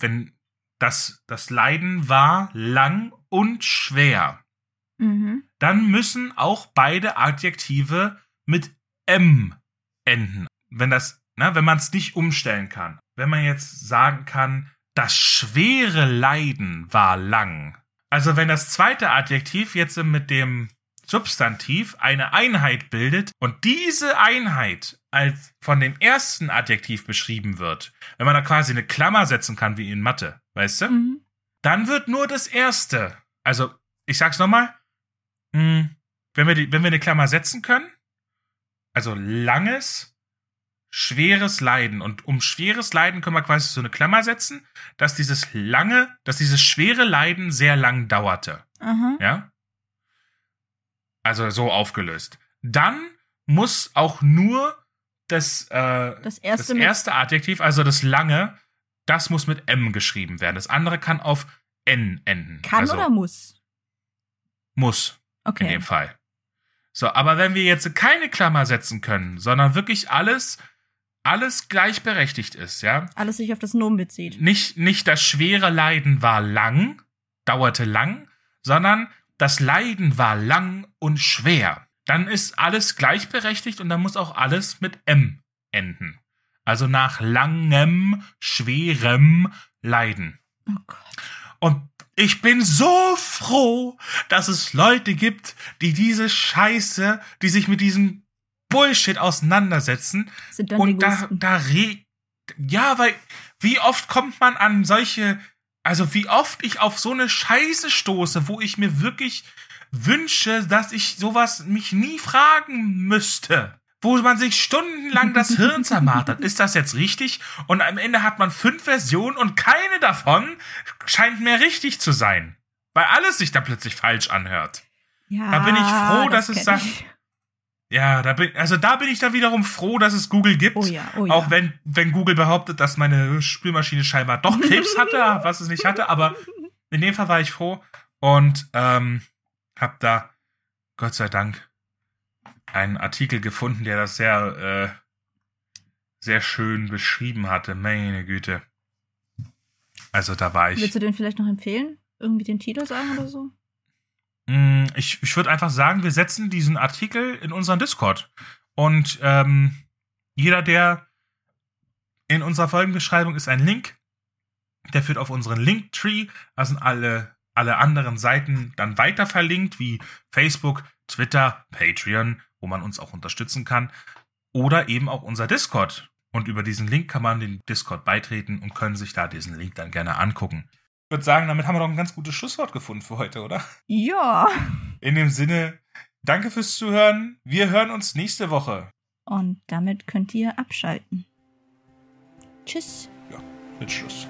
wenn das, das Leiden war lang und schwer, Mhm. dann müssen auch beide Adjektive mit M enden. Wenn das, ne, wenn man es nicht umstellen kann. Wenn man jetzt sagen kann, das schwere Leiden war lang. Also wenn das zweite Adjektiv jetzt mit dem Substantiv eine Einheit bildet und diese Einheit als von dem ersten Adjektiv beschrieben wird, wenn man da quasi eine Klammer setzen kann wie in Mathe, weißt du? Mhm. dann wird nur das erste. Also, ich sag's nochmal. Hm, wenn wir, die, wenn wir eine Klammer setzen können, also langes, schweres Leiden. Und um schweres Leiden können wir quasi so eine Klammer setzen, dass dieses lange, dass dieses schwere Leiden sehr lang dauerte. Aha. Ja? Also so aufgelöst. Dann muss auch nur das, äh, Das erste das erste Adjektiv, also das lange, das muss mit M geschrieben werden. Das andere kann auf N enden. kann also oder muss? muss in Okay. dem Fall. So, aber wenn wir jetzt keine Klammer setzen können, sondern wirklich alles, alles gleichberechtigt ist, ja, Alles sich auf das Nomen bezieht. nicht, nicht das schwere Leiden war lang, dauerte lang, sondern das Leiden war lang und schwer. Dann ist alles gleichberechtigt und dann muss auch alles mit M enden. Also nach langem, schwerem Leiden. Oh Gott. Und ich bin so froh, dass es Leute gibt, die diese Scheiße, die sich mit diesem Bullshit auseinandersetzen Sind dann und da, da re ja, weil wie oft kommt man an solche, also wie oft ich auf so eine Scheiße stoße, wo ich mir wirklich wünsche, dass ich sowas mich nie fragen müsste. Wo man sich stundenlang das Hirn zermartert. Ist das jetzt richtig? Und am Ende hat man fünf Versionen und keine davon scheint mehr richtig zu sein. Weil alles sich da plötzlich falsch anhört. ja, da bin ich froh, dass es sagt-. Ja, da bin, also da bin ich dann wiederum froh, dass es Google gibt. Oh ja, oh ja. Auch wenn, wenn Google behauptet, dass meine Spülmaschine scheinbar doch Krebs hatte, was es nicht hatte, aber in dem Fall war ich froh und ähm, hab da Gott sei Dank einen Artikel gefunden, der das sehr, äh, sehr schön beschrieben hatte. Meine Güte. Also da war ich. Willst du den vielleicht noch empfehlen? Irgendwie den Titel sagen oder so? Mm, Ich, ich würde einfach sagen, wir setzen diesen Artikel in unseren Discord. Und ähm, jeder, der in unserer Folgenbeschreibung ist ein Link, der führt auf unseren Linktree. Da sind alle, alle anderen Seiten dann weiter verlinkt, wie Facebook, Twitter, Patreon, wo man uns auch unterstützen kann. Oder eben auch unser Discord. Und über diesen Link kann man den Discord beitreten und können sich da diesen Link dann gerne angucken. Ich würde sagen, damit haben wir doch ein ganz gutes Schlusswort gefunden für heute, oder? Ja. In dem Sinne, danke fürs Zuhören. Wir hören uns nächste Woche. Und damit könnt ihr abschalten. Tschüss. Ja, mit Schluss.